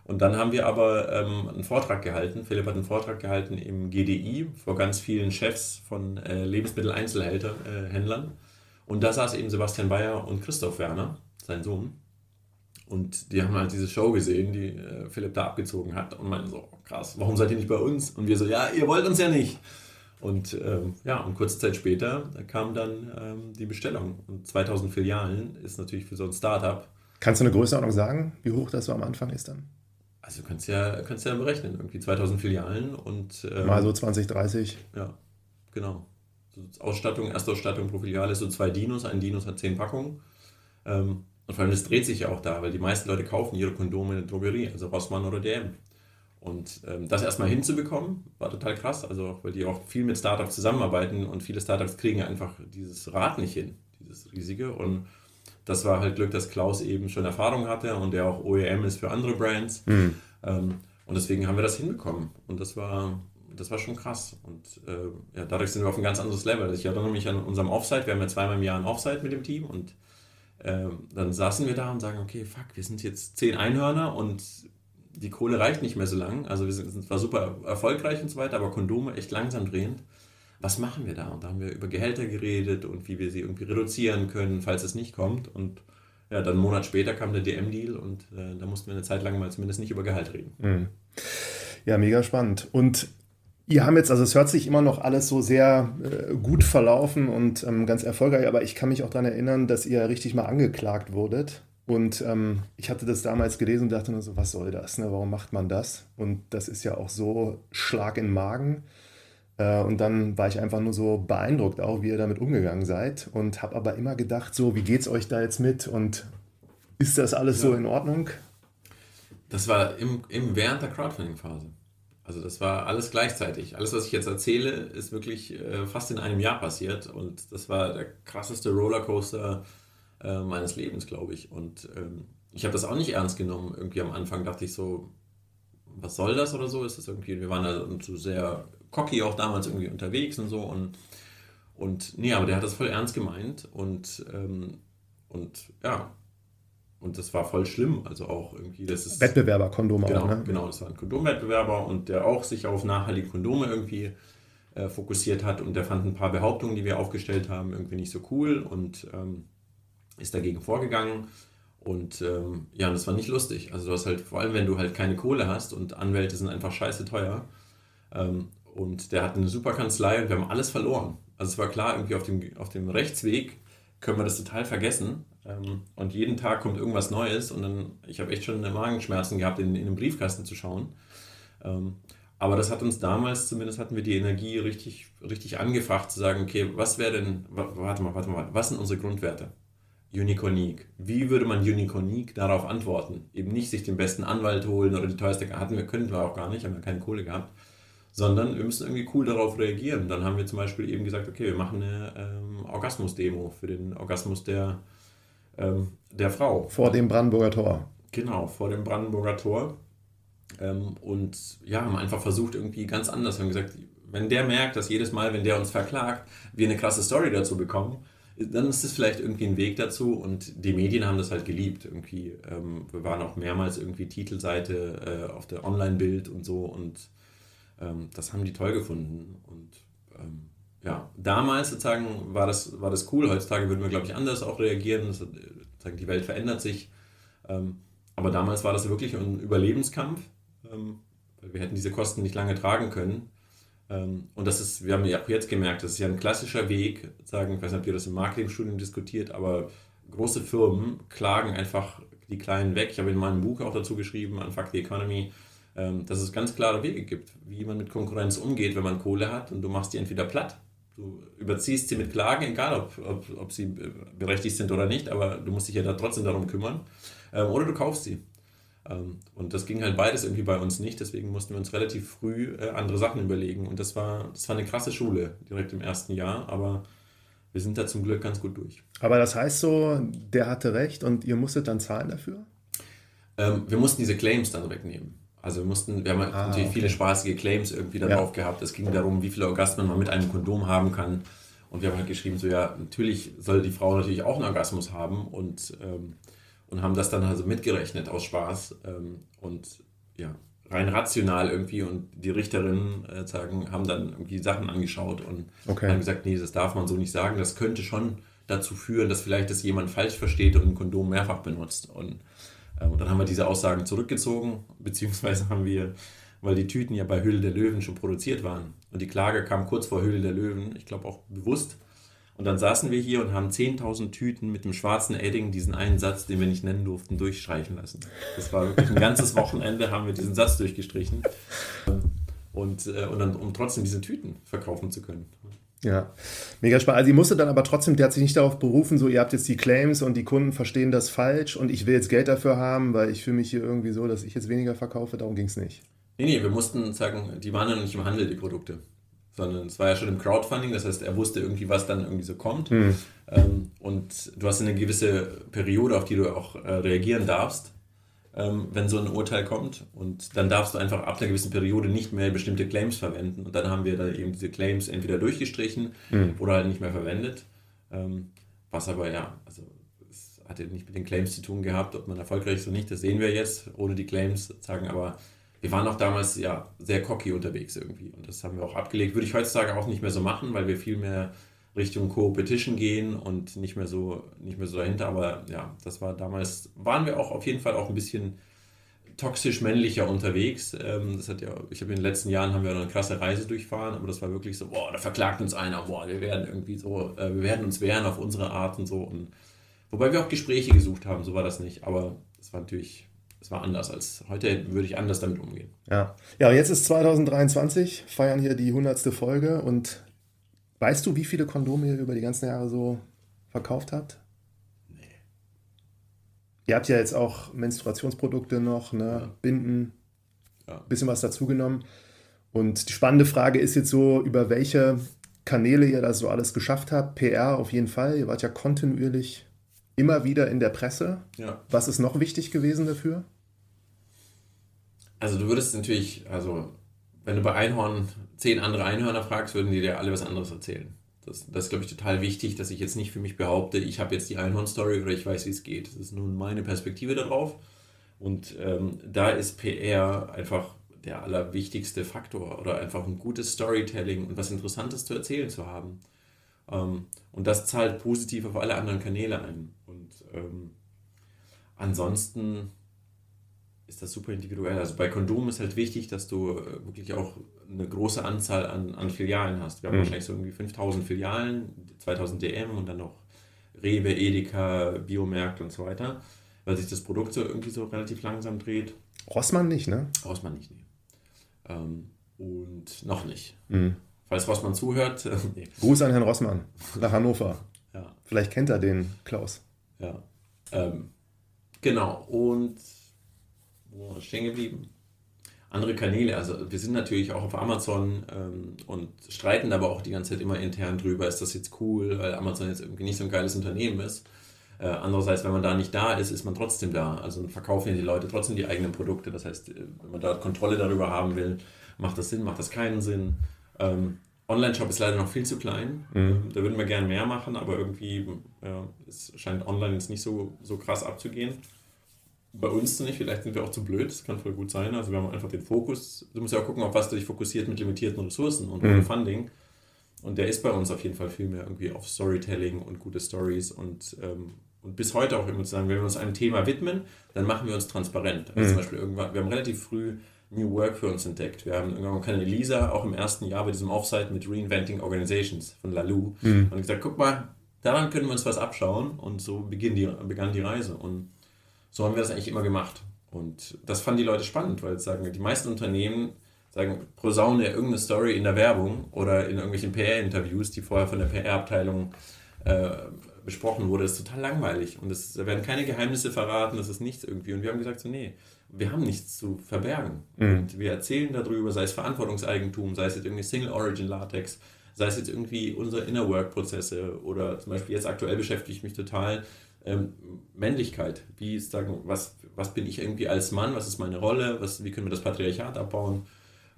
S2: Und dann haben wir aber ähm, einen Vortrag gehalten. Philipp hat einen Vortrag gehalten im GDI vor ganz vielen Chefs von äh, Lebensmitteleinzelhändlern. Äh, und da saß eben Sebastian Bayer und Christoph Werner, sein Sohn. Und die haben halt diese Show gesehen, die äh, Philipp da abgezogen hat und meinten so, oh, krass, warum seid ihr nicht bei uns? Und wir so, ja, ihr wollt uns ja nicht. Und ähm, ja, und kurze Zeit später kam dann ähm, die Bestellung. Und 2000 Filialen ist natürlich für so ein Startup.
S1: Kannst du eine Größenordnung sagen, wie hoch das so am Anfang ist dann?
S2: Also kannst ja, kannst ja berechnen, irgendwie 2000 Filialen und...
S1: Ähm, Mal so 20, 30.
S2: Ja, genau. Ausstattung, Erstausstattung pro Filiale ist so zwei Dinos. Ein Dinos hat zehn Packungen. Und vor allem, das dreht sich ja auch da, weil die meisten Leute kaufen ihre Kondome in der Drogerie, also Rossmann oder DM. Und ähm, das erstmal hinzubekommen, war total krass. Also, weil die auch viel mit Startups zusammenarbeiten und viele Startups kriegen einfach dieses Rad nicht hin, dieses riesige. Und das war halt Glück, dass Klaus eben schon Erfahrung hatte und der auch OEM ist für andere Brands. Mhm. Ähm, und deswegen haben wir das hinbekommen. Und das war, das war schon krass. Und äh, ja, dadurch sind wir auf ein ganz anderes Level. Ich erinnere mich an unserem Offsite. Wir haben ja zweimal im Jahr ein Offsite mit dem Team und äh, dann saßen wir da und sagen, okay, fuck, wir sind jetzt zehn Einhörner und die Kohle reicht nicht mehr so lang. Also wir sind zwar super erfolgreich und so weiter, aber Kondome echt langsam drehend. Was machen wir da? Und da haben wir über Gehälter geredet und wie wir sie irgendwie reduzieren können, falls es nicht kommt. Und ja, dann einen Monat später kam der DM-Deal und äh, da mussten wir eine Zeit lang mal zumindest nicht über Gehalt reden. Mhm.
S1: Ja, mega spannend. Und Ihr haben jetzt, also es hört sich immer noch alles so sehr äh, gut verlaufen und ähm, ganz erfolgreich, aber ich kann mich auch daran erinnern, dass ihr richtig mal angeklagt wurdet und ähm, ich hatte das damals gelesen und dachte nur so, was soll das? Ne? Warum macht man das? Und das ist ja auch so Schlag in den Magen. Äh, und dann war ich einfach nur so beeindruckt, auch wie ihr damit umgegangen seid. Und habe aber immer gedacht, so, wie geht es euch da jetzt mit? Und ist das alles ja. so in Ordnung?
S2: Das war im, im während der Crowdfunding-Phase. Also das war alles gleichzeitig. Alles, was ich jetzt erzähle, ist wirklich äh, fast in einem Jahr passiert. Und das war der krasseste Rollercoaster äh, meines Lebens, glaube ich. Und ähm, ich habe das auch nicht ernst genommen. Irgendwie am Anfang dachte ich so, was soll das oder so? Ist das irgendwie, wir waren da so sehr cocky auch damals irgendwie unterwegs und so und und nee, aber der hat das voll ernst gemeint und ähm, und ja, und das war voll schlimm. Also auch irgendwie, das ist.
S1: Wettbewerber, Kondome
S2: genau,
S1: auch, ne?
S2: Genau, das war ein Kondomwettbewerber und der auch sich auf nachhaltige Kondome irgendwie äh, fokussiert hat und der fand ein paar Behauptungen, die wir aufgestellt haben, irgendwie nicht so cool und ähm, ist dagegen vorgegangen. Und ähm, ja, das war nicht lustig. Also du hast halt, vor allem wenn du halt keine Kohle hast und Anwälte sind einfach scheiße teuer. Ähm, und der hat eine super Kanzlei und wir haben alles verloren. Also es war klar, irgendwie auf dem, auf dem Rechtsweg können wir das total vergessen. Ähm, und jeden Tag kommt irgendwas Neues und dann, ich habe echt schon Magenschmerzen gehabt, in, in den Briefkasten zu schauen. Ähm, aber das hat uns damals, zumindest hatten wir die Energie richtig, richtig angefacht, zu sagen, okay, was wäre denn, warte mal, warte mal, was sind unsere Grundwerte? Unicornique. Wie würde man Unicornique darauf antworten? Eben nicht sich den besten Anwalt holen oder die teuerste, hatten wir, könnten wir auch gar nicht, haben wir keine Kohle gehabt, sondern wir müssen irgendwie cool darauf reagieren. Dann haben wir zum Beispiel eben gesagt, okay, wir machen eine ähm, Orgasmus-Demo für den Orgasmus der, ähm, der Frau.
S1: Vor dem Brandenburger Tor.
S2: Genau, vor dem Brandenburger Tor. Ähm, und ja, haben einfach versucht, irgendwie ganz anders. Wir haben gesagt, wenn der merkt, dass jedes Mal, wenn der uns verklagt, wir eine krasse Story dazu bekommen, dann ist es vielleicht irgendwie ein Weg dazu und die Medien haben das halt geliebt. Irgendwie, ähm, wir waren auch mehrmals irgendwie Titelseite äh, auf der Online-Bild und so und ähm, das haben die toll gefunden. Und ähm, ja, damals sozusagen war das, war das cool. Heutzutage würden wir, glaube ich, anders auch reagieren. Das, sozusagen, die Welt verändert sich. Ähm, aber damals war das wirklich ein Überlebenskampf, ähm, wir hätten diese Kosten nicht lange tragen können. Ähm, und das ist, wir haben ja auch jetzt gemerkt, das ist ja ein klassischer Weg, sagen, ich weiß nicht, ob ihr das im Marketingstudium diskutiert, aber große Firmen klagen einfach die Kleinen weg. Ich habe in meinem Buch auch dazu geschrieben, an Fuck the Economy, dass es ganz klare Wege gibt, wie man mit Konkurrenz umgeht, wenn man Kohle hat und du machst die entweder platt, du überziehst sie mit Klagen, egal ob, ob, ob sie berechtigt sind oder nicht, aber du musst dich ja da trotzdem darum kümmern, ähm, oder du kaufst sie. Ähm, und das ging halt beides irgendwie bei uns nicht, deswegen mussten wir uns relativ früh äh, andere Sachen überlegen. Und das war, das war eine krasse Schule direkt im ersten Jahr, aber wir sind da zum Glück ganz gut durch.
S1: Aber das heißt so, der hatte recht und ihr musstet dann zahlen dafür?
S2: Ähm, wir mussten diese Claims dann wegnehmen. Also wir mussten, wir haben ah, natürlich okay. viele spaßige Claims irgendwie da drauf gehabt. Es ging darum, wie viele Orgasmen man mit einem Kondom haben kann. Und wir haben halt geschrieben, so ja, natürlich soll die Frau natürlich auch einen Orgasmus haben und ähm, und haben das dann also mitgerechnet aus Spaß ähm, und ja, rein rational irgendwie und die Richterinnen äh, sagen, haben dann irgendwie Sachen angeschaut und okay. haben gesagt, nee, das darf man so nicht sagen, das könnte schon dazu führen, dass vielleicht das jemand falsch versteht und ein Kondom mehrfach benutzt und, und dann haben wir diese Aussagen zurückgezogen, beziehungsweise haben wir weil die Tüten ja bei Höhle der Löwen schon produziert waren. Und die Klage kam kurz vor Höhle der Löwen, ich glaube auch bewusst. Und dann saßen wir hier und haben 10.000 Tüten mit dem schwarzen Edding diesen einen Satz, den wir nicht nennen durften, durchstreichen lassen. Das war wirklich ein ganzes Wochenende, haben wir diesen Satz durchgestrichen. Und, äh, und dann, um trotzdem diese Tüten verkaufen zu können.
S1: Ja, mega spannend. Also, ihr musstet dann aber trotzdem, der hat sich nicht darauf berufen, so, ihr habt jetzt die Claims und die Kunden verstehen das falsch und ich will jetzt Geld dafür haben, weil ich fühle mich hier irgendwie so, dass ich jetzt weniger verkaufe. Darum ging es nicht.
S2: Nee, nee, wir mussten sagen, die waren ja nicht im Handel, die Produkte. Sondern es war ja schon im Crowdfunding, das heißt, er wusste irgendwie, was dann irgendwie so kommt. Hm. Ähm, und du hast eine gewisse Periode, auf die du auch äh, reagieren darfst wenn so ein Urteil kommt. Und dann darfst du einfach ab einer gewissen Periode nicht mehr bestimmte Claims verwenden. Und dann haben wir da eben diese Claims entweder durchgestrichen mhm. oder halt nicht mehr verwendet. Ähm, was aber ja, also es hat ja nicht mit den Claims zu tun gehabt, ob man erfolgreich ist oder nicht. Das sehen wir jetzt ohne die Claims sagen. Aber wir waren auch damals ja sehr cocky unterwegs irgendwie. Und das haben wir auch abgelegt. Würde ich heutzutage auch nicht mehr so machen, weil wir viel mehr Richtung Co-Petition gehen und nicht mehr so nicht mehr so dahinter. Aber ja, das war damals, waren wir auch auf jeden Fall auch ein bisschen toxisch männlicher unterwegs. Ähm, das hat ja, ich habe in den letzten Jahren haben wir eine krasse Reise durchfahren, aber das war wirklich so, boah, da verklagt uns einer, boah, wir werden irgendwie so, äh, wir werden uns wehren auf unsere Art und so. Und, wobei wir auch Gespräche gesucht haben, so war das nicht. Aber es war natürlich, es war anders als heute würde ich anders damit umgehen.
S1: Ja, ja, jetzt ist 2023, feiern hier die 100. Folge und Weißt du, wie viele Kondome ihr über die ganzen Jahre so verkauft habt? Nee. Ihr habt ja jetzt auch Menstruationsprodukte noch, ne? Ja. Binden, ja. bisschen was dazugenommen. Und die spannende Frage ist jetzt so, über welche Kanäle ihr das so alles geschafft habt. PR auf jeden Fall. Ihr wart ja kontinuierlich immer wieder in der Presse. Ja. Was ist noch wichtig gewesen dafür?
S2: Also du würdest natürlich, also wenn du bei Einhorn zehn andere Einhörner fragst, würden die dir alle was anderes erzählen. Das, das ist, glaube ich, total wichtig, dass ich jetzt nicht für mich behaupte, ich habe jetzt die Einhorn-Story oder ich weiß, wie es geht. Das ist nun meine Perspektive darauf. Und ähm, da ist PR einfach der allerwichtigste Faktor oder einfach ein gutes Storytelling und was Interessantes zu erzählen zu haben. Ähm, und das zahlt positiv auf alle anderen Kanäle ein. Und ähm, ansonsten ist das super individuell. Also bei Kondomen ist halt wichtig, dass du äh, wirklich auch eine große Anzahl an, an Filialen hast. Wir haben mhm. wahrscheinlich so irgendwie 5000 Filialen, 2000 DM und dann noch Rewe, Edeka, Biomärkte und so weiter, weil sich das Produkt so irgendwie so relativ langsam dreht.
S1: Rossmann nicht, ne?
S2: Rossmann nicht, nee. Ähm, und noch nicht. Mhm. Falls Rossmann zuhört.
S1: nee. Gruß an Herrn Rossmann nach Hannover. ja. Vielleicht kennt er den Klaus.
S2: Ja. Ähm, genau. Und wo stehen geblieben? Andere Kanäle, also wir sind natürlich auch auf Amazon ähm, und streiten aber auch die ganze Zeit immer intern drüber, ist das jetzt cool, weil Amazon jetzt irgendwie nicht so ein geiles Unternehmen ist. Äh, andererseits, wenn man da nicht da ist, ist man trotzdem da. Also verkaufen ja die Leute trotzdem die eigenen Produkte. Das heißt, äh, wenn man da Kontrolle darüber haben will, macht das Sinn, macht das keinen Sinn. Ähm, Online-Shop ist leider noch viel zu klein. Mhm. Da würden wir gerne mehr machen, aber irgendwie ja, es scheint online jetzt nicht so, so krass abzugehen bei uns nicht, vielleicht sind wir auch zu blöd, das kann voll gut sein. Also wir haben einfach den Fokus, du musst ja auch gucken, auf was du dich fokussiert mit limitierten Ressourcen und mhm. Funding. Und der ist bei uns auf jeden Fall viel mehr irgendwie auf Storytelling und gute Stories und, ähm, und bis heute auch immer zu sagen, wenn wir uns einem Thema widmen, dann machen wir uns transparent. Also mhm. zum Beispiel irgendwann, wir haben relativ früh New Work für uns entdeckt. Wir haben irgendwann keine Lisa auch im ersten Jahr bei diesem Offsite mit Reinventing Organizations von Lalu mhm. und gesagt, guck mal, daran können wir uns was abschauen und so beginn die, begann die Reise. Und so haben wir das eigentlich immer gemacht. Und das fanden die Leute spannend, weil sagen, die meisten Unternehmen sagen, prosaune irgendeine Story in der Werbung oder in irgendwelchen PR-Interviews, die vorher von der PR-Abteilung äh, besprochen wurde, das ist total langweilig. Und es werden keine Geheimnisse verraten, das ist nichts irgendwie. Und wir haben gesagt, so, nee, wir haben nichts zu verbergen. Mhm. Und wir erzählen darüber, sei es Verantwortungseigentum, sei es jetzt irgendwie Single Origin Latex, sei es jetzt irgendwie unsere Inner Work Prozesse oder zum Beispiel jetzt aktuell beschäftige ich mich total ähm, Männlichkeit. Wie ist sagen, was, was bin ich irgendwie als Mann, was ist meine Rolle, was, wie können wir das Patriarchat abbauen?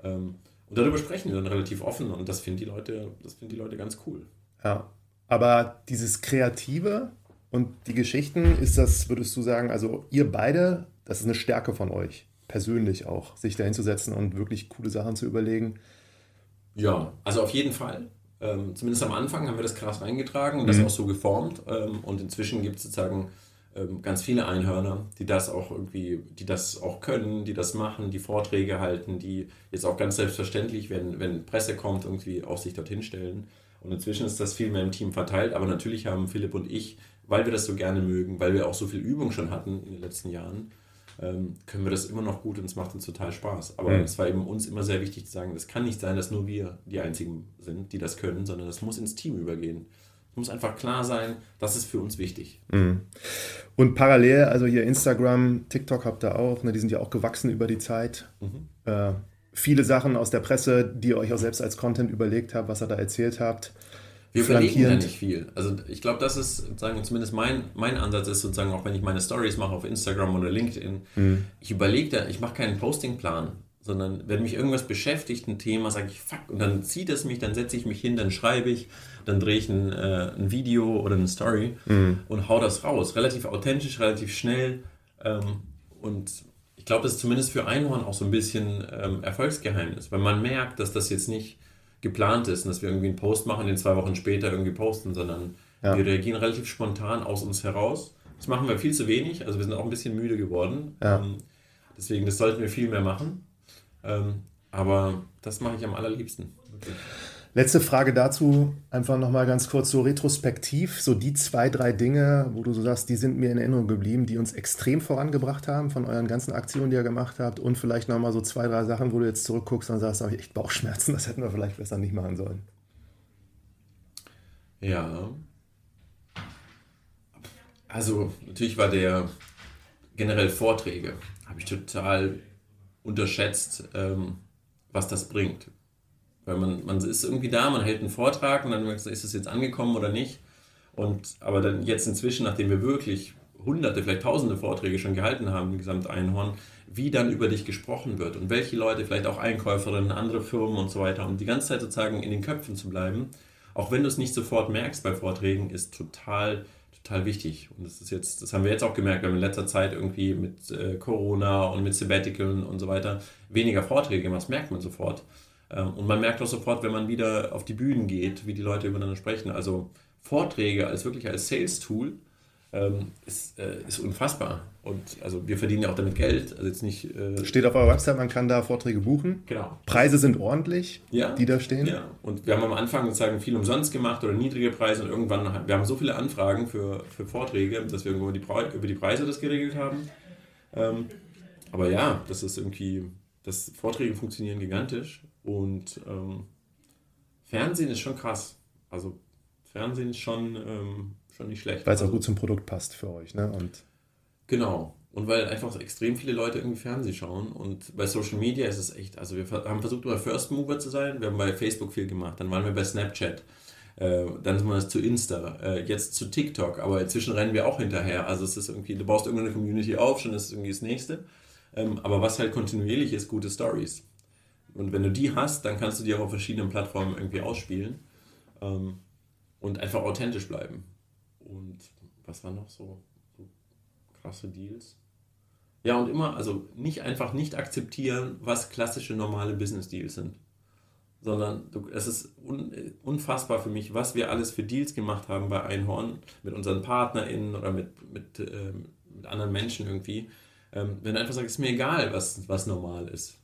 S2: Ähm, und darüber sprechen wir dann relativ offen und das finden die Leute, das finden die Leute ganz cool.
S1: Ja. Aber dieses Kreative und die Geschichten, ist das, würdest du sagen, also ihr beide, das ist eine Stärke von euch, persönlich auch, sich da hinzusetzen und wirklich coole Sachen zu überlegen.
S2: Ja, also auf jeden Fall. Ähm, zumindest am Anfang haben wir das krass reingetragen und das mhm. auch so geformt. Ähm, und inzwischen gibt es sozusagen ähm, ganz viele Einhörner, die das auch irgendwie, die das auch können, die das machen, die Vorträge halten, die jetzt auch ganz selbstverständlich, wenn, wenn Presse kommt, irgendwie auch sich dorthin stellen. Und inzwischen ist das viel mehr im Team verteilt, aber natürlich haben Philipp und ich, weil wir das so gerne mögen, weil wir auch so viel Übung schon hatten in den letzten Jahren, ähm, können wir das immer noch gut und es macht uns total Spaß. Aber mhm. es war eben uns immer sehr wichtig zu sagen, es kann nicht sein, dass nur wir die Einzigen sind, die das können, sondern das muss ins Team übergehen. Es muss einfach klar sein, das ist für uns wichtig. Mhm.
S1: Und parallel, also hier Instagram, TikTok habt ihr auch, ne, die sind ja auch gewachsen über die Zeit. Mhm. Äh, viele Sachen aus der Presse, die ihr euch auch selbst als Content überlegt habt, was ihr da erzählt habt.
S2: Wir überlegen ja nicht viel. Also ich glaube, das ist sozusagen zumindest mein, mein Ansatz ist sozusagen auch wenn ich meine Stories mache auf Instagram oder LinkedIn, mhm. ich überlege da, ich mache keinen Postingplan, sondern wenn mich irgendwas beschäftigt, ein Thema, sage ich fuck und dann zieht es mich, dann setze ich mich hin, dann schreibe ich, dann drehe ich ein, äh, ein Video oder eine Story mhm. und hau das raus. Relativ authentisch, relativ schnell ähm, und ich glaube, das ist zumindest für Einhorn auch so ein bisschen ähm, Erfolgsgeheimnis, weil man merkt, dass das jetzt nicht geplant ist und dass wir irgendwie einen Post machen, den zwei Wochen später irgendwie posten, sondern ja. wir reagieren relativ spontan aus uns heraus. Das machen wir viel zu wenig, also wir sind auch ein bisschen müde geworden. Ja. Ähm, deswegen, das sollten wir viel mehr machen. Ähm, aber das mache ich am allerliebsten. Wirklich.
S1: Letzte Frage dazu, einfach nochmal ganz kurz so retrospektiv, so die zwei, drei Dinge, wo du so sagst, die sind mir in Erinnerung geblieben, die uns extrem vorangebracht haben von euren ganzen Aktionen, die ihr gemacht habt und vielleicht nochmal so zwei, drei Sachen, wo du jetzt zurückguckst und sagst, habe ich echt Bauchschmerzen, das hätten wir vielleicht besser nicht machen sollen.
S2: Ja. Also natürlich war der generell Vorträge, habe ich total unterschätzt, ähm, was das bringt weil man, man ist irgendwie da, man hält einen Vortrag und dann ist es jetzt angekommen oder nicht. Und aber dann jetzt inzwischen, nachdem wir wirklich hunderte, vielleicht tausende Vorträge schon gehalten haben, Gesamt Einhorn, wie dann über dich gesprochen wird und welche Leute, vielleicht auch Einkäuferinnen, andere Firmen und so weiter, und die ganze Zeit sozusagen in den Köpfen zu bleiben, auch wenn du es nicht sofort merkst bei Vorträgen, ist total, total wichtig. Und das ist jetzt, das haben wir jetzt auch gemerkt, wir in letzter Zeit irgendwie mit äh, Corona und mit Sabbatical und so weiter weniger Vorträge gemacht, das merkt man sofort. Ähm, und man merkt auch sofort, wenn man wieder auf die Bühnen geht, wie die Leute übereinander sprechen. Also Vorträge als wirklich als Sales-Tool ähm, ist, äh, ist unfassbar. Und also wir verdienen ja auch damit Geld. Also jetzt nicht.
S1: Äh Steht auf eurer Website, man kann da Vorträge buchen.
S2: Genau.
S1: Preise sind ordentlich, ja. die da stehen.
S2: Ja. Und wir haben am Anfang sozusagen viel umsonst gemacht oder niedrige Preise und irgendwann, wir haben so viele Anfragen für, für Vorträge, dass wir über die, über die Preise das geregelt haben. Ähm, aber ja, das ist irgendwie, das Vorträge funktionieren gigantisch und ähm, Fernsehen ist schon krass. Also Fernsehen ist schon, ähm, schon nicht schlecht.
S1: Weil es
S2: auch
S1: also, gut zum Produkt passt für euch, ne? Und
S2: genau. Und weil einfach extrem viele Leute irgendwie Fernsehen schauen. Und bei Social Media ist es echt, also wir haben versucht, immer First Mover zu sein. Wir haben bei Facebook viel gemacht, dann waren wir bei Snapchat. Äh, dann sind wir das zu Insta, äh, jetzt zu TikTok, aber inzwischen rennen wir auch hinterher. Also es ist irgendwie, du baust irgendeine Community auf, schon ist es irgendwie das nächste. Ähm, aber was halt kontinuierlich ist, gute Stories. Und wenn du die hast, dann kannst du die auch auf verschiedenen Plattformen irgendwie ausspielen ähm, und einfach authentisch bleiben. Und was war noch so, so krasse Deals? Ja, und immer, also nicht einfach nicht akzeptieren, was klassische normale Business Deals sind. Sondern du, es ist un, unfassbar für mich, was wir alles für Deals gemacht haben bei Einhorn mit unseren PartnerInnen oder mit, mit, ähm, mit anderen Menschen irgendwie. Ähm, wenn du einfach sagst, ist mir egal, was, was normal ist.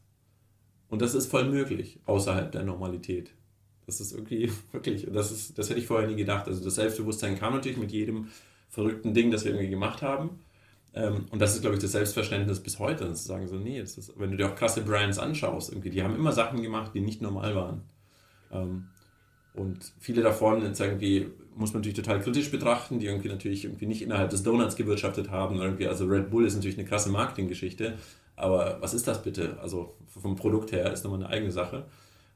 S2: Und das ist voll möglich, außerhalb der Normalität. Das ist irgendwie wirklich, das, ist, das hätte ich vorher nie gedacht. Also das Selbstbewusstsein kam natürlich mit jedem verrückten Ding, das wir irgendwie gemacht haben. Ähm, und das ist, glaube ich, das Selbstverständnis bis heute, zu sagen so, nee, das ist, wenn du dir auch krasse Brands anschaust, irgendwie, die haben immer Sachen gemacht, die nicht normal waren. Ähm, und viele davon jetzt irgendwie muss man natürlich total kritisch betrachten, die irgendwie natürlich irgendwie nicht innerhalb des Donuts gewirtschaftet haben. Irgendwie, also Red Bull ist natürlich eine krasse Marketinggeschichte, aber was ist das bitte? Also vom Produkt her ist nochmal eine eigene Sache.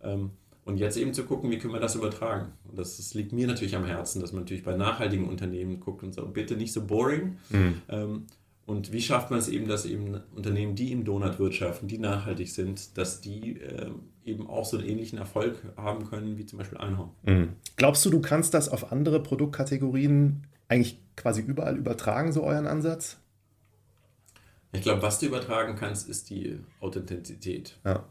S2: Ähm, und jetzt eben zu gucken, wie können wir das übertragen. Und das, das, liegt mir natürlich am Herzen, dass man natürlich bei nachhaltigen Unternehmen guckt und so, bitte nicht so boring. Mhm. Ähm, und wie schafft man es eben, dass eben Unternehmen, die im Donut wirtschaften, die nachhaltig sind, dass die äh, eben auch so einen ähnlichen Erfolg haben können wie zum Beispiel Einhorn.
S1: Mhm. Glaubst du, du kannst das auf andere Produktkategorien eigentlich quasi überall übertragen, so euren Ansatz?
S2: Ich glaube, was du übertragen kannst, ist die Authentizität. Ja.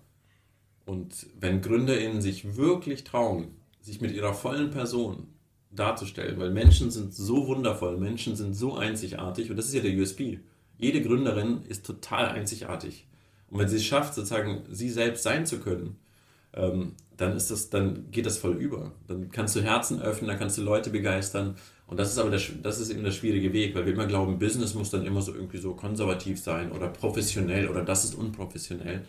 S2: Und wenn GründerInnen sich wirklich trauen, sich mit ihrer vollen Person darzustellen, weil Menschen sind so wundervoll, Menschen sind so einzigartig und das ist ja der USB. Jede Gründerin ist total einzigartig. Und wenn sie es schafft, sozusagen sie selbst sein zu können, ähm, dann ist das, dann geht das voll über. Dann kannst du Herzen öffnen, dann kannst du Leute begeistern. Und das ist aber der, das ist eben der schwierige Weg, weil wir immer glauben, Business muss dann immer so irgendwie so konservativ sein oder professionell oder das ist unprofessionell.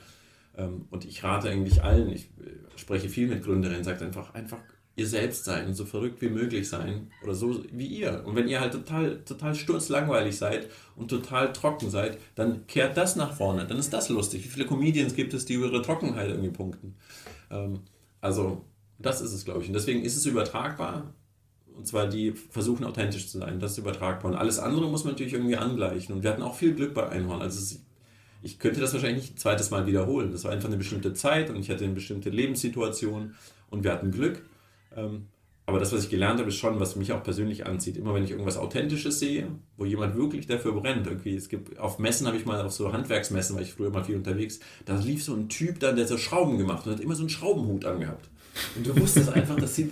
S2: Ähm, und ich rate eigentlich allen, ich äh, spreche viel mit Gründerinnen, sagt einfach, einfach ihr selbst sein, so verrückt wie möglich sein oder so wie ihr. Und wenn ihr halt total, total sturzlangweilig seid und total trocken seid, dann kehrt das nach vorne, dann ist das lustig. Wie viele Comedians gibt es, die über ihre Trockenheit irgendwie punkten? Ähm, also, das ist es, glaube ich. Und deswegen ist es übertragbar. Und zwar die versuchen authentisch zu sein, das ist übertragbar. Und alles andere muss man natürlich irgendwie angleichen. Und wir hatten auch viel Glück bei Einhorn. Also ich könnte das wahrscheinlich nicht ein zweites Mal wiederholen. Das war einfach eine bestimmte Zeit und ich hatte eine bestimmte Lebenssituation und wir hatten Glück. Ähm, aber das, was ich gelernt habe, ist schon, was mich auch persönlich anzieht. Immer wenn ich irgendwas Authentisches sehe, wo jemand wirklich dafür brennt, irgendwie, es gibt, auf Messen habe ich mal, auf so Handwerksmessen, weil ich früher mal viel unterwegs, da lief so ein Typ da, der so Schrauben gemacht und hat immer so einen Schraubenhut angehabt. Und du wusstest einfach, das sieht,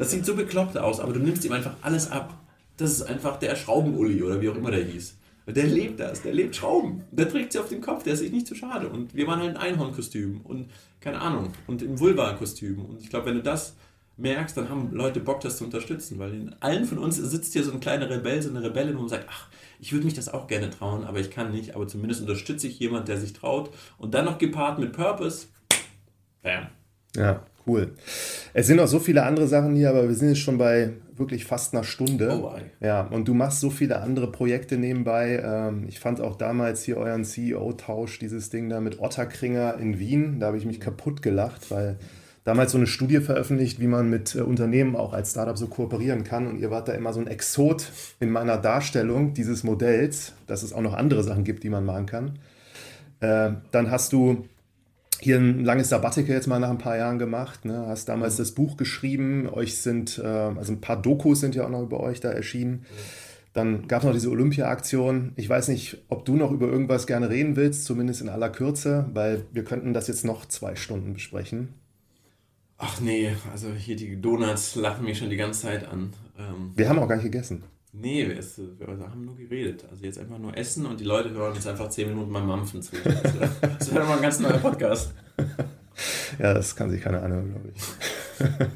S2: das sieht so bekloppt aus, aber du nimmst ihm einfach alles ab. Das ist einfach der Schraubenulli oder wie auch immer der hieß. Der lebt das, der lebt Schrauben. Der trägt sie auf dem Kopf, der ist sich nicht zu schade. Und wir waren halt in Einhornkostüm und keine Ahnung, und im Vulva-Kostüm. Und ich glaube, wenn du das merkst, dann haben Leute Bock, das zu unterstützen, weil in allen von uns sitzt hier so ein kleiner Rebell, so eine Rebellin, man sagt, ach, ich würde mich das auch gerne trauen, aber ich kann nicht, aber zumindest unterstütze ich jemanden, der sich traut und dann noch gepaart mit Purpose.
S1: Bam. Ja, cool. Es sind noch so viele andere Sachen hier, aber wir sind jetzt schon bei wirklich fast einer Stunde. Oh, ja, und du machst so viele andere Projekte nebenbei. Ähm, ich fand auch damals hier euren CEO-Tausch, dieses Ding da mit Otterkringer in Wien, da habe ich mich kaputt gelacht, weil damals so eine Studie veröffentlicht, wie man mit äh, Unternehmen auch als Startup so kooperieren kann. Und ihr wart da immer so ein Exot in meiner Darstellung dieses Modells, dass es auch noch andere Sachen gibt, die man machen kann. Äh, dann hast du hier ein langes Sabbatical jetzt mal nach ein paar Jahren gemacht. Ne? Hast damals das Buch geschrieben. Euch sind, äh, also ein paar Dokus sind ja auch noch über euch da erschienen. Dann gab es noch diese Olympia-Aktion. Ich weiß nicht, ob du noch über irgendwas gerne reden willst, zumindest in aller Kürze, weil wir könnten das jetzt noch zwei Stunden besprechen.
S2: Ach nee, also hier die Donuts lachen mich schon die ganze Zeit an.
S1: Ähm, wir haben auch gar nicht gegessen.
S2: Nee, wir, es, wir haben nur geredet. Also jetzt einfach nur essen und die Leute hören uns einfach zehn Minuten beim Mampfen zu. Das wäre mal ein ganz neuer Podcast.
S1: ja, das kann sich keiner anhören, glaube ich.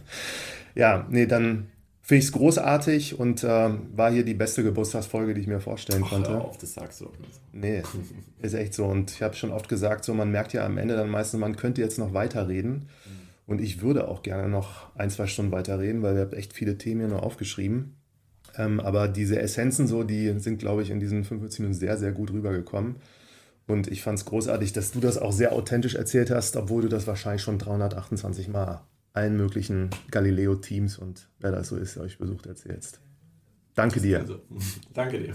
S1: ja, nee, dann finde ich es großartig und äh, war hier die beste Geburtstagsfolge, die ich mir vorstellen Ach, konnte. Hör auf, das sagst du auch nicht. Nee, ist echt so. Und ich habe schon oft gesagt, so man merkt ja am Ende dann meistens, man könnte jetzt noch weiterreden. Mhm. Und ich würde auch gerne noch ein, zwei Stunden weiterreden, weil wir haben echt viele Themen hier noch aufgeschrieben. Ähm, aber diese Essenzen so, die sind, glaube ich, in diesen 45 Minuten sehr, sehr gut rübergekommen. Und ich fand es großartig, dass du das auch sehr authentisch erzählt hast, obwohl du das wahrscheinlich schon 328 Mal allen möglichen Galileo-Teams und wer das so ist, euch besucht erzählst. Danke dir. Also,
S2: danke dir.